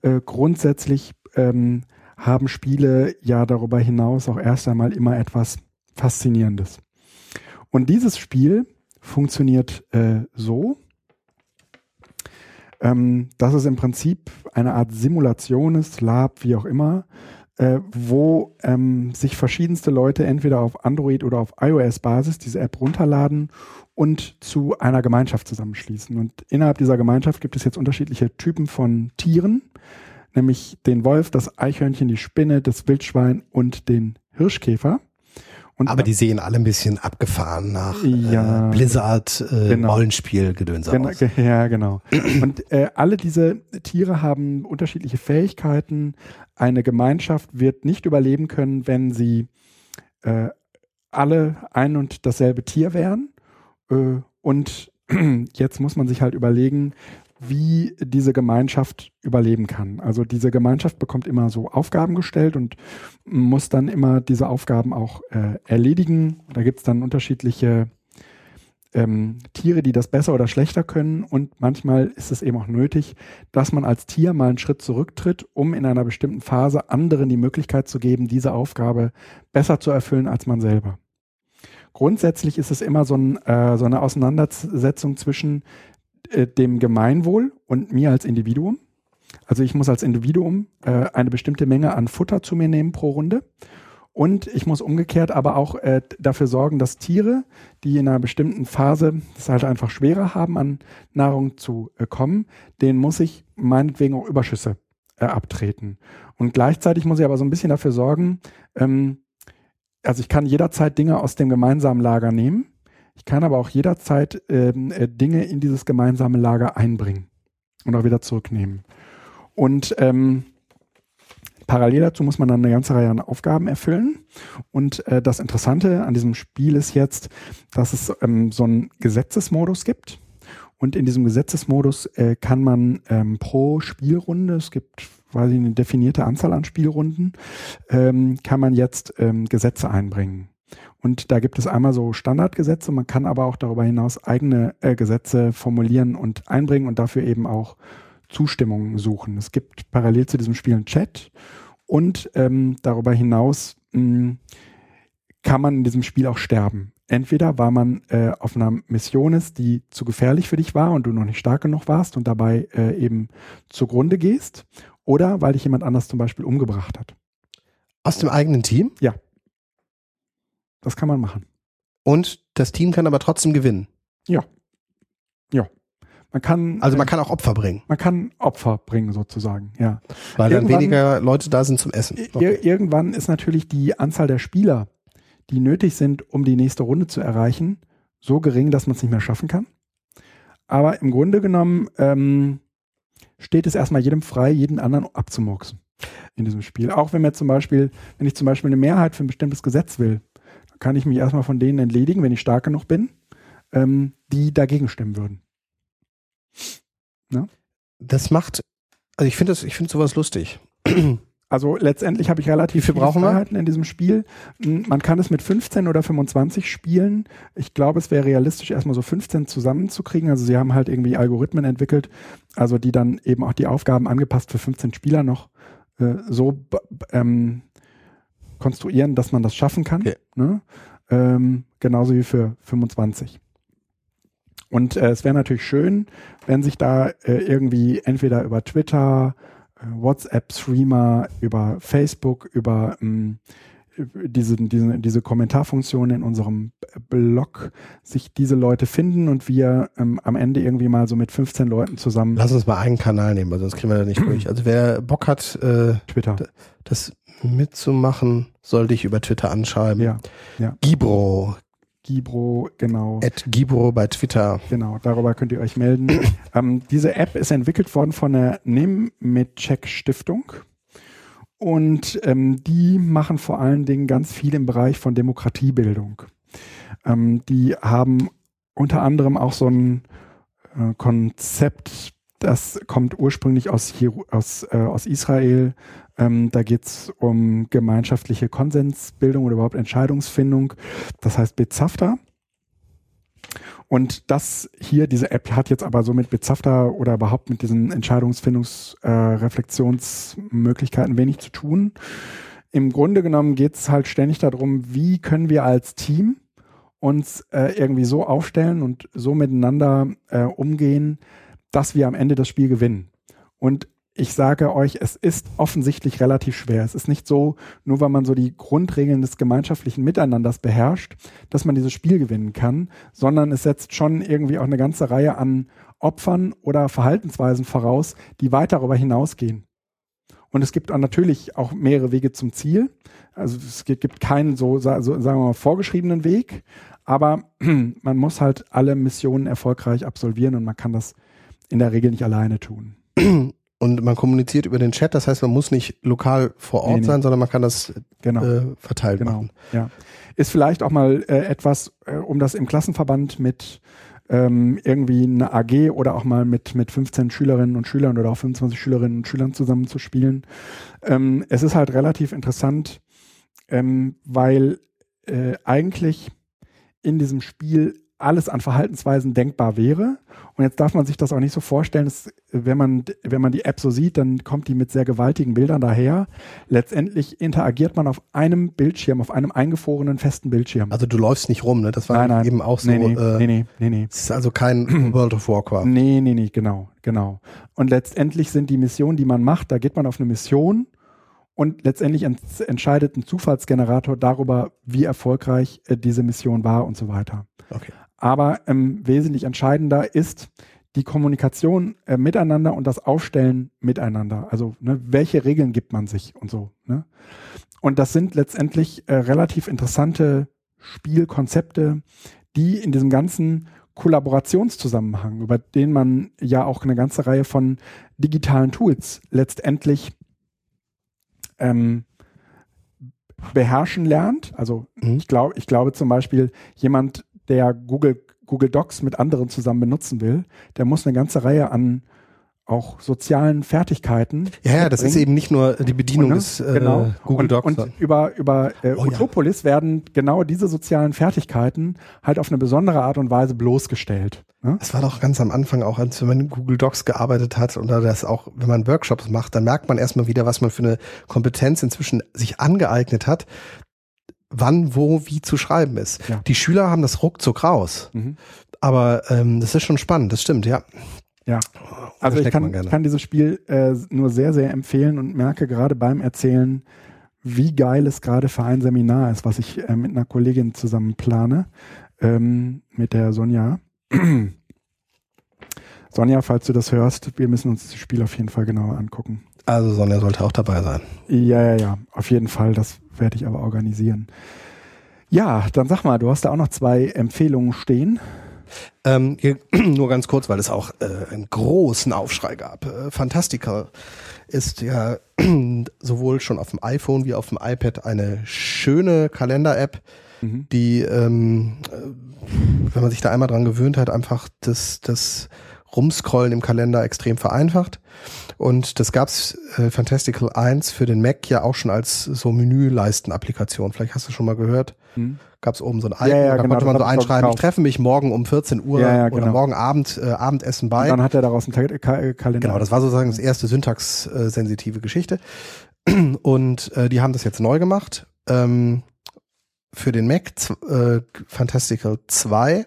äh, grundsätzlich ähm, haben Spiele ja darüber hinaus auch erst einmal immer etwas Faszinierendes. Und dieses Spiel funktioniert äh, so, ähm, dass es im Prinzip eine Art Simulation ist, Lab, wie auch immer, äh, wo ähm, sich verschiedenste Leute entweder auf Android oder auf iOS-Basis diese App runterladen und zu einer Gemeinschaft zusammenschließen. Und innerhalb dieser Gemeinschaft gibt es jetzt unterschiedliche Typen von Tieren, nämlich den Wolf, das Eichhörnchen, die Spinne, das Wildschwein und den Hirschkäfer. Und Aber die sehen alle ein bisschen abgefahren nach ja, äh, Blizzard äh, genau. Rollenspiel Gedöns genau, aus. Ja, genau. Und äh, alle diese Tiere haben unterschiedliche Fähigkeiten. Eine Gemeinschaft wird nicht überleben können, wenn sie äh, alle ein und dasselbe Tier wären. Äh, und jetzt muss man sich halt überlegen, wie diese Gemeinschaft überleben kann. Also diese Gemeinschaft bekommt immer so Aufgaben gestellt und muss dann immer diese Aufgaben auch äh, erledigen. Da gibt es dann unterschiedliche ähm, Tiere, die das besser oder schlechter können. Und manchmal ist es eben auch nötig, dass man als Tier mal einen Schritt zurücktritt, um in einer bestimmten Phase anderen die Möglichkeit zu geben, diese Aufgabe besser zu erfüllen als man selber. Grundsätzlich ist es immer so, ein, äh, so eine Auseinandersetzung zwischen äh, dem Gemeinwohl und mir als Individuum. Also ich muss als Individuum äh, eine bestimmte Menge an Futter zu mir nehmen pro Runde. Und ich muss umgekehrt aber auch äh, dafür sorgen, dass Tiere, die in einer bestimmten Phase es halt einfach schwerer haben, an Nahrung zu äh, kommen, denen muss ich meinetwegen auch Überschüsse äh, abtreten. Und gleichzeitig muss ich aber so ein bisschen dafür sorgen, ähm, also ich kann jederzeit Dinge aus dem gemeinsamen Lager nehmen ich kann aber auch jederzeit ähm, äh, Dinge in dieses gemeinsame Lager einbringen und auch wieder zurücknehmen. Und ähm, parallel dazu muss man dann eine ganze Reihe an Aufgaben erfüllen. Und äh, das Interessante an diesem Spiel ist jetzt, dass es ähm, so einen Gesetzesmodus gibt. Und in diesem Gesetzesmodus äh, kann man ähm, pro Spielrunde, es gibt quasi eine definierte Anzahl an Spielrunden, ähm, kann man jetzt ähm, Gesetze einbringen. Und da gibt es einmal so Standardgesetze, man kann aber auch darüber hinaus eigene äh, Gesetze formulieren und einbringen und dafür eben auch Zustimmungen suchen. Es gibt parallel zu diesem Spiel einen Chat und ähm, darüber hinaus mh, hm, kann man in diesem Spiel auch sterben. Entweder weil man äh, auf einer Mission ist, die zu gefährlich für dich war und du noch nicht stark genug warst und dabei äh, eben zugrunde gehst, oder weil dich jemand anders zum Beispiel umgebracht hat. Aus dem eigenen Team? Ja. Das kann man machen. Und das Team kann aber trotzdem gewinnen. Ja. Ja. Man kann. Also man kann auch Opfer bringen. Man kann Opfer bringen, sozusagen, ja. Weil dann weniger Leute da sind zum Essen. Okay. Irgendwann ist natürlich die Anzahl der Spieler, die nötig sind, um die nächste Runde zu erreichen, so gering, dass man es nicht mehr schaffen kann. Aber im Grunde genommen ähm, steht es erstmal jedem frei, jeden anderen abzumurksen in diesem Spiel. Auch wenn mir zum Beispiel, wenn ich zum Beispiel eine Mehrheit für ein bestimmtes Gesetz will, kann ich mich erstmal von denen entledigen, wenn ich stark genug bin, ähm, die dagegen stimmen würden. Ne? Das macht, also ich finde das, ich finde sowas lustig. Also letztendlich habe ich relativ viele Freiheiten in diesem Spiel. Hm, man kann es mit 15 oder 25 spielen. Ich glaube, es wäre realistisch, erstmal so 15 zusammenzukriegen. Also sie haben halt irgendwie Algorithmen entwickelt, also die dann eben auch die Aufgaben angepasst für 15 Spieler noch äh, so ähm, konstruieren, dass man das schaffen kann. Okay. Ne? Ähm, genauso wie für 25. Und äh, es wäre natürlich schön, wenn sich da äh, irgendwie entweder über Twitter, äh, WhatsApp-Streamer, über Facebook, über ähm, diese, diese, diese Kommentarfunktion in unserem Blog sich diese Leute finden und wir ähm, am Ende irgendwie mal so mit 15 Leuten zusammen. Lass uns mal einen Kanal nehmen, weil sonst kriegen wir da nicht durch. Also wer Bock hat, äh, Twitter. das mitzumachen, soll dich über Twitter anschreiben. Ja. ja. Gibro. Gibro, genau. At Gibro bei Twitter. Genau, darüber könnt ihr euch melden. ähm, diese App ist entwickelt worden von der Nemetschek Stiftung. Und ähm, die machen vor allen Dingen ganz viel im Bereich von Demokratiebildung. Ähm, die haben unter anderem auch so ein äh, Konzept, das kommt ursprünglich aus, hier, aus, äh, aus Israel, ähm, da geht es um gemeinschaftliche Konsensbildung oder überhaupt Entscheidungsfindung. Das heißt Bezafta. Und das hier, diese App hat jetzt aber so mit Bezafta oder überhaupt mit diesen Entscheidungsfindungs-Reflexionsmöglichkeiten äh, wenig zu tun. Im Grunde genommen geht es halt ständig darum, wie können wir als Team uns äh, irgendwie so aufstellen und so miteinander äh, umgehen, dass wir am Ende das Spiel gewinnen. Und ich sage euch, es ist offensichtlich relativ schwer. Es ist nicht so, nur weil man so die Grundregeln des gemeinschaftlichen Miteinanders beherrscht, dass man dieses Spiel gewinnen kann, sondern es setzt schon irgendwie auch eine ganze Reihe an Opfern oder Verhaltensweisen voraus, die weit darüber hinausgehen. Und es gibt auch natürlich auch mehrere Wege zum Ziel. Also es gibt keinen so, so sagen wir mal, vorgeschriebenen Weg, aber man muss halt alle Missionen erfolgreich absolvieren und man kann das in der Regel nicht alleine tun. Und man kommuniziert über den Chat, das heißt, man muss nicht lokal vor Ort nee, nee. sein, sondern man kann das genau. äh, verteilt genau. machen. Ja. Ist vielleicht auch mal äh, etwas, äh, um das im Klassenverband mit ähm, irgendwie eine AG oder auch mal mit, mit 15 Schülerinnen und Schülern oder auch 25 Schülerinnen und Schülern zusammen zu spielen. Ähm, es ist halt relativ interessant, ähm, weil äh, eigentlich in diesem Spiel alles an Verhaltensweisen denkbar wäre. Und jetzt darf man sich das auch nicht so vorstellen, dass, wenn man, wenn man die App so sieht, dann kommt die mit sehr gewaltigen Bildern daher. Letztendlich interagiert man auf einem Bildschirm, auf einem eingefrorenen festen Bildschirm. Also du läufst nicht rum, ne? Das war nein, nein. eben auch so. Nee, nee, äh, nee, nee, nee, nee. Es ist also kein World of Warcraft. Nee, nee, nee, genau, genau. Und letztendlich sind die Missionen, die man macht, da geht man auf eine Mission und letztendlich ent entscheidet ein Zufallsgenerator darüber, wie erfolgreich äh, diese Mission war und so weiter. Okay. Aber ähm, wesentlich entscheidender ist die Kommunikation äh, miteinander und das Aufstellen miteinander. Also ne, welche Regeln gibt man sich und so. Ne? Und das sind letztendlich äh, relativ interessante Spielkonzepte, die in diesem ganzen Kollaborationszusammenhang, über den man ja auch eine ganze Reihe von digitalen Tools letztendlich ähm, beherrschen lernt. Also mhm. ich glaube, ich glaube zum Beispiel, jemand, der Google, Google Docs mit anderen zusammen benutzen will, der muss eine ganze Reihe an auch sozialen Fertigkeiten. Ja, ja, das ist eben nicht nur die Bedienung und, des äh, genau. Google Docs. Und, und über, über äh, oh, Utopolis ja. werden genau diese sozialen Fertigkeiten halt auf eine besondere Art und Weise bloßgestellt. Ne? Das war doch ganz am Anfang auch, als man in Google Docs gearbeitet hat oder das auch, wenn man Workshops macht, dann merkt man erstmal wieder, was man für eine Kompetenz inzwischen sich angeeignet hat, wann, wo, wie zu schreiben ist. Ja. Die Schüler haben das ruckzuck raus. Mhm. Aber ähm, das ist schon spannend, das stimmt, ja. Ja, also ich kann, ich kann dieses Spiel äh, nur sehr, sehr empfehlen und merke gerade beim Erzählen, wie geil es gerade für ein Seminar ist, was ich äh, mit einer Kollegin zusammen plane, ähm, mit der Sonja. Sonja, falls du das hörst, wir müssen uns das Spiel auf jeden Fall genauer angucken. Also Sonja sollte auch dabei sein. Ja, ja, ja, auf jeden Fall. Das werde ich aber organisieren. Ja, dann sag mal, du hast da auch noch zwei Empfehlungen stehen. Ähm, hier, nur ganz kurz, weil es auch äh, einen großen Aufschrei gab. Äh, Fantastica ist ja sowohl schon auf dem iPhone wie auf dem iPad eine schöne Kalender-App, mhm. die, ähm, äh, wenn man sich da einmal dran gewöhnt hat, einfach das, das Rumscrollen im Kalender extrem vereinfacht. Und das gab's äh, Fantastical 1 für den Mac ja auch schon als so Menüleisten-Applikation. Vielleicht hast du schon mal gehört. Hm. Gab es oben so ein Icon, ja, ja, da genau, konnte man so einschreiben, ich treffe mich morgen um 14 Uhr ja, genau. oder morgen Abend äh, Abendessen bei. Und dann hat er daraus einen Ka Kalender. Genau, das war sozusagen das erste syntaxsensitive Geschichte. Und äh, die haben das jetzt neu gemacht. Ähm, für den Mac äh, Fantastical 2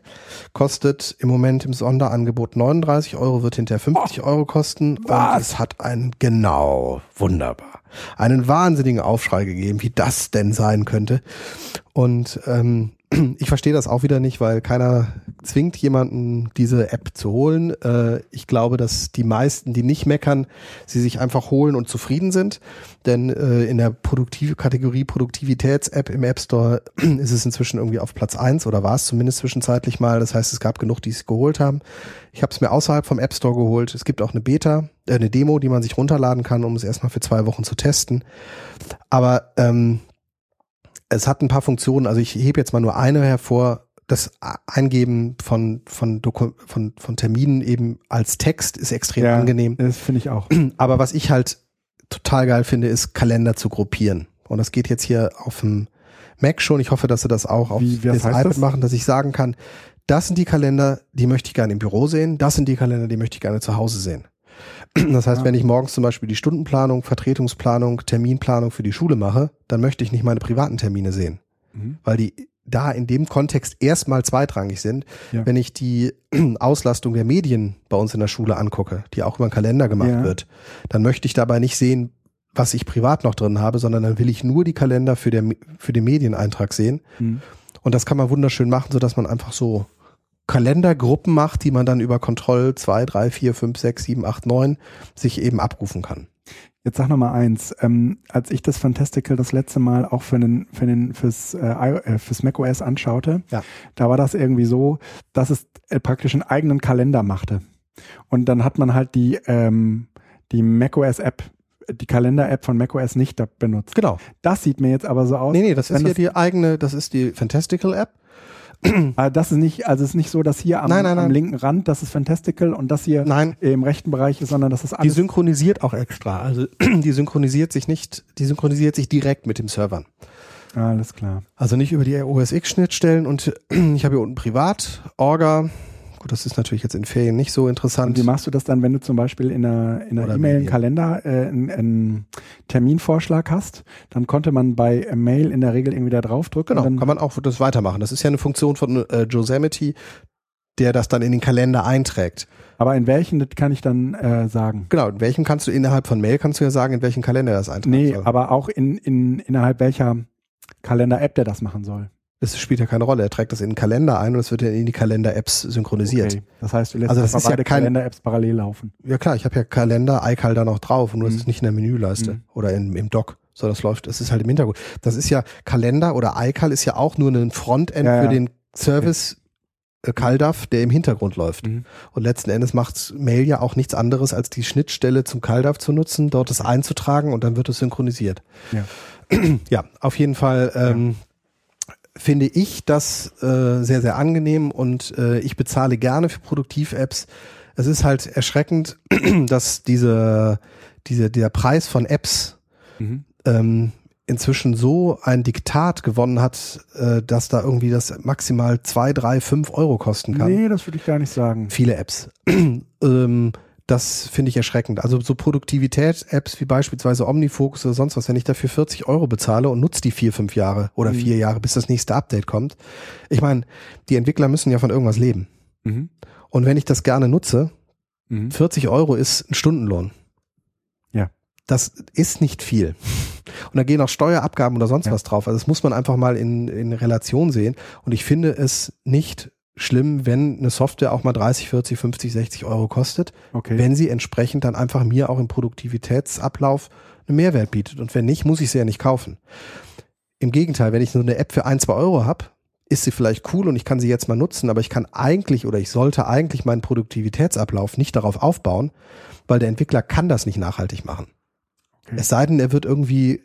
kostet im Moment im Sonderangebot 39 Euro, wird hinterher 50 oh, Euro kosten was? und es hat einen genau wunderbar einen wahnsinnigen Aufschrei gegeben, wie das denn sein könnte. Und ähm, ich verstehe das auch wieder nicht, weil keiner zwingt jemanden, diese App zu holen. Äh, ich glaube, dass die meisten, die nicht meckern, sie sich einfach holen und zufrieden sind. Denn äh, in der Produktive Kategorie Produktivitäts-App im App Store ist es inzwischen irgendwie auf Platz eins oder war es zumindest zwischenzeitlich mal. Das heißt, es gab genug, die es geholt haben. Ich habe es mir außerhalb vom App Store geholt. Es gibt auch eine Beta, äh, eine Demo, die man sich runterladen kann, um es erstmal für zwei Wochen zu testen. Aber ähm, es hat ein paar Funktionen, also ich hebe jetzt mal nur eine hervor. Das Eingeben von, von, Doku von, von Terminen eben als Text ist extrem ja, angenehm. Das finde ich auch. Aber was ich halt total geil finde, ist Kalender zu gruppieren. Und das geht jetzt hier auf dem Mac schon. Ich hoffe, dass sie das auch auf Wie, das iPad das? machen, dass ich sagen kann, das sind die Kalender, die möchte ich gerne im Büro sehen. Das sind die Kalender, die möchte ich gerne zu Hause sehen. Das heißt, ja. wenn ich morgens zum Beispiel die Stundenplanung, Vertretungsplanung, Terminplanung für die Schule mache, dann möchte ich nicht meine privaten Termine sehen, mhm. weil die da in dem Kontext erstmal zweitrangig sind. Ja. Wenn ich die Auslastung der Medien bei uns in der Schule angucke, die auch über den Kalender gemacht ja. wird, dann möchte ich dabei nicht sehen, was ich privat noch drin habe, sondern dann will ich nur die Kalender für, der, für den Medieneintrag sehen. Mhm. Und das kann man wunderschön machen, so dass man einfach so Kalendergruppen macht, die man dann über Kontroll 2, 3, 4, 5, 6, 7, 8, 9 sich eben abrufen kann. Jetzt sag noch mal eins. Ähm, als ich das Fantastical das letzte Mal auch für den, für den, fürs, äh, äh fürs macOS anschaute, ja. da war das irgendwie so, dass es äh, praktisch einen eigenen Kalender machte. Und dann hat man halt die, ähm, die macOS-App die Kalender-App von macOS nicht benutzt. Genau. Das sieht mir jetzt aber so aus. Nee, nee, das ist ja die eigene, das ist die Fantastical-App. Ah, das ist nicht, also es ist nicht so, dass hier am, nein, nein, am nein. linken Rand, das ist Fantastical und das hier im rechten Bereich ist, sondern das ist alles. Die synchronisiert auch extra. Also die synchronisiert sich nicht, die synchronisiert sich direkt mit dem Servern. Alles klar. Also nicht über die OS X-Schnittstellen und ich habe hier unten Privat, Orga, Gut, das ist natürlich jetzt in Ferien nicht so interessant. Und wie machst du das dann, wenn du zum Beispiel in einer in einer E-Mail, einen Kalender, äh, einen, einen Terminvorschlag hast? Dann konnte man bei Mail in der Regel irgendwie da draufdrücken. Genau, kann man auch das weitermachen. Das ist ja eine Funktion von äh, Yosemite, der das dann in den Kalender einträgt. Aber in welchen, das kann ich dann äh, sagen. Genau, in welchem kannst du innerhalb von Mail kannst du ja sagen, in welchen Kalender das einträgt. Nee, soll. aber auch in, in innerhalb welcher Kalender-App der das machen soll. Das spielt ja keine Rolle. Er trägt das in den Kalender ein und es wird ja in die Kalender-Apps synchronisiert. Okay. Das heißt, du lässt also das ist beide ja Kalender-Apps parallel laufen. Ja klar, ich habe ja Kalender, iCal da noch drauf und nur mhm. das ist nicht in der Menüleiste mhm. oder in, im Dock. So, das läuft, das ist halt im Hintergrund. Das ist ja Kalender oder iCal ist ja auch nur ein Frontend ja, für ja. den Service okay. Äh, CalDAV, der im Hintergrund läuft. Mhm. Und letzten Endes macht Mail ja auch nichts anderes, als die Schnittstelle zum CalDAV zu nutzen, dort es einzutragen und dann wird es synchronisiert. Ja, ja auf jeden Fall ähm, finde ich das äh, sehr, sehr angenehm und äh, ich bezahle gerne für Produktiv-Apps. Es ist halt erschreckend, dass diese, diese, der Preis von Apps mhm. ähm, inzwischen so ein Diktat gewonnen hat, äh, dass da irgendwie das maximal zwei, drei, fünf Euro kosten kann. Nee, das würde ich gar nicht sagen. Viele Apps. ähm, das finde ich erschreckend. Also so Produktivität-Apps wie beispielsweise Omnifocus oder sonst was, wenn ich dafür 40 Euro bezahle und nutze die vier, fünf Jahre oder mhm. vier Jahre, bis das nächste Update kommt. Ich meine, die Entwickler müssen ja von irgendwas leben. Mhm. Und wenn ich das gerne nutze, mhm. 40 Euro ist ein Stundenlohn. Ja. Das ist nicht viel. Und da gehen auch Steuerabgaben oder sonst ja. was drauf. Also das muss man einfach mal in, in Relation sehen. Und ich finde es nicht schlimm, wenn eine Software auch mal 30, 40, 50, 60 Euro kostet, okay. wenn sie entsprechend dann einfach mir auch im Produktivitätsablauf einen Mehrwert bietet. Und wenn nicht, muss ich sie ja nicht kaufen. Im Gegenteil, wenn ich nur eine App für ein, zwei Euro habe, ist sie vielleicht cool und ich kann sie jetzt mal nutzen, aber ich kann eigentlich oder ich sollte eigentlich meinen Produktivitätsablauf nicht darauf aufbauen, weil der Entwickler kann das nicht nachhaltig machen. Okay. Es sei denn, er wird irgendwie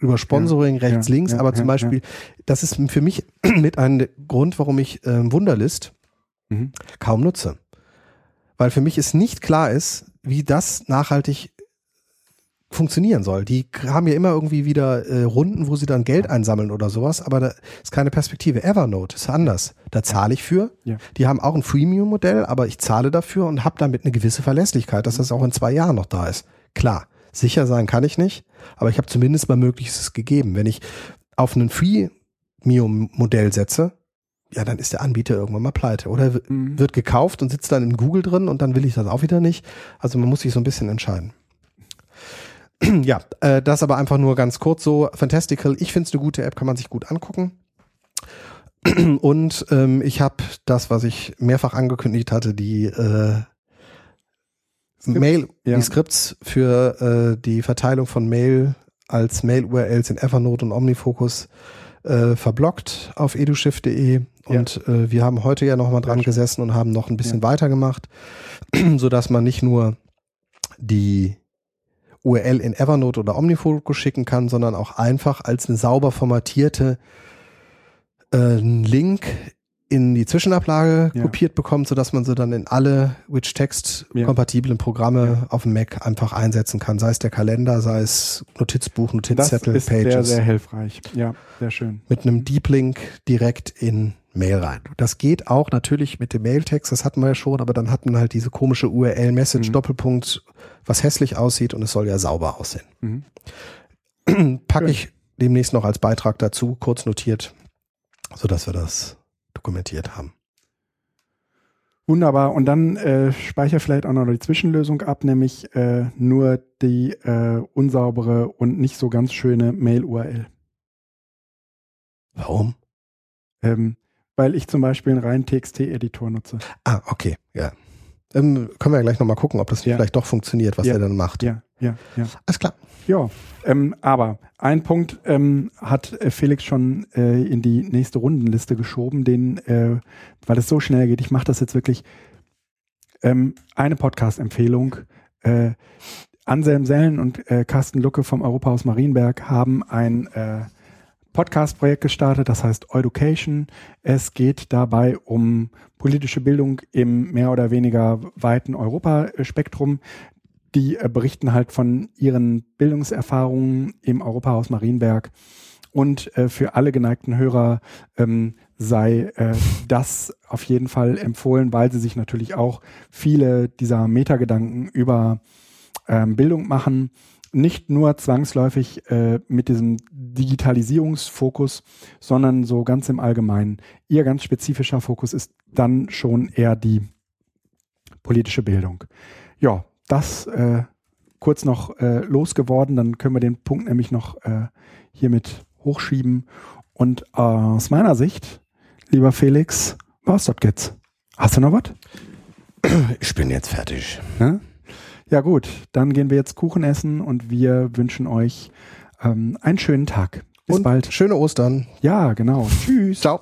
über Sponsoring ja, rechts, ja, links, aber zum Beispiel, das ist für mich mit ein Grund, warum ich äh, Wunderlist mhm. kaum nutze. Weil für mich es nicht klar ist, wie das nachhaltig funktionieren soll. Die haben ja immer irgendwie wieder äh, Runden, wo sie dann Geld einsammeln oder sowas, aber da ist keine Perspektive. Evernote ist anders. Da zahle ich für. Ja. Die haben auch ein Freemium-Modell, aber ich zahle dafür und habe damit eine gewisse Verlässlichkeit, dass das auch in zwei Jahren noch da ist. Klar, sicher sein kann ich nicht, aber ich habe zumindest mal Möglichstes gegeben. Wenn ich auf ein Freemium-Modell setze, ja, dann ist der Anbieter irgendwann mal pleite. Oder mhm. wird gekauft und sitzt dann in Google drin und dann will ich das auch wieder nicht. Also man muss sich so ein bisschen entscheiden. ja, äh, das aber einfach nur ganz kurz so. Fantastical, ich finde es eine gute App, kann man sich gut angucken. Und ähm, ich habe das, was ich mehrfach angekündigt hatte, die äh, Skripts, Mail, ja. die Skripts für äh, die Verteilung von Mail als Mail-URLs in Evernote und Omnifocus äh, verblockt auf edushift.de und ja. äh, wir haben heute ja nochmal dran gesessen und haben noch ein bisschen ja. weitergemacht, so dass man nicht nur die URL in Evernote oder Omnifocus schicken kann, sondern auch einfach als eine sauber formatierte äh, Link in die Zwischenablage ja. kopiert bekommt, so dass man sie dann in alle Witch-Text-kompatiblen Programme ja. auf dem Mac einfach einsetzen kann. Sei es der Kalender, sei es Notizbuch, Notizzettel, das ist Pages. Sehr, sehr hilfreich. Ja, sehr schön. Mit einem Deep Link direkt in Mail rein. Das geht auch natürlich mit dem Mailtext, das hatten wir ja schon, aber dann hat man halt diese komische URL-Message, mhm. Doppelpunkt, was hässlich aussieht und es soll ja sauber aussehen. Mhm. Packe ich demnächst noch als Beitrag dazu, kurz notiert, so dass wir das dokumentiert haben. Wunderbar. Und dann äh, speicher vielleicht auch noch die Zwischenlösung ab, nämlich äh, nur die äh, unsaubere und nicht so ganz schöne Mail-URL. Warum? Ähm, weil ich zum Beispiel einen reinen TXT-Editor nutze. Ah, okay, ja. Ähm, können wir ja gleich nochmal gucken, ob das ja. vielleicht doch funktioniert, was ja. er dann macht. Ja. Ja, ja. Alles klar. Ja, ähm, aber ein Punkt ähm, hat äh, Felix schon äh, in die nächste Rundenliste geschoben, den, äh, weil es so schnell geht. Ich mache das jetzt wirklich. Ähm, eine Podcast-Empfehlung. Äh, Anselm Sellen und äh, Carsten Lucke vom Europahaus Marienberg haben ein äh, Podcast-Projekt gestartet, das heißt Education. Es geht dabei um politische Bildung im mehr oder weniger weiten Europaspektrum. Die äh, berichten halt von ihren Bildungserfahrungen im Europahaus Marienberg. Und äh, für alle geneigten Hörer ähm, sei äh, das auf jeden Fall empfohlen, weil sie sich natürlich auch viele dieser Metagedanken über ähm, Bildung machen nicht nur zwangsläufig äh, mit diesem Digitalisierungsfokus, sondern so ganz im Allgemeinen. Ihr ganz spezifischer Fokus ist dann schon eher die politische Bildung. Ja, das äh, kurz noch äh, losgeworden, dann können wir den Punkt nämlich noch äh, hiermit hochschieben. Und äh, aus meiner Sicht, lieber Felix, was dort geht's? Hast du noch was? Ich bin jetzt fertig. Ja? Ja gut, dann gehen wir jetzt Kuchen essen und wir wünschen euch ähm, einen schönen Tag. Bis und bald. Schöne Ostern. Ja, genau. Tschüss. Ciao.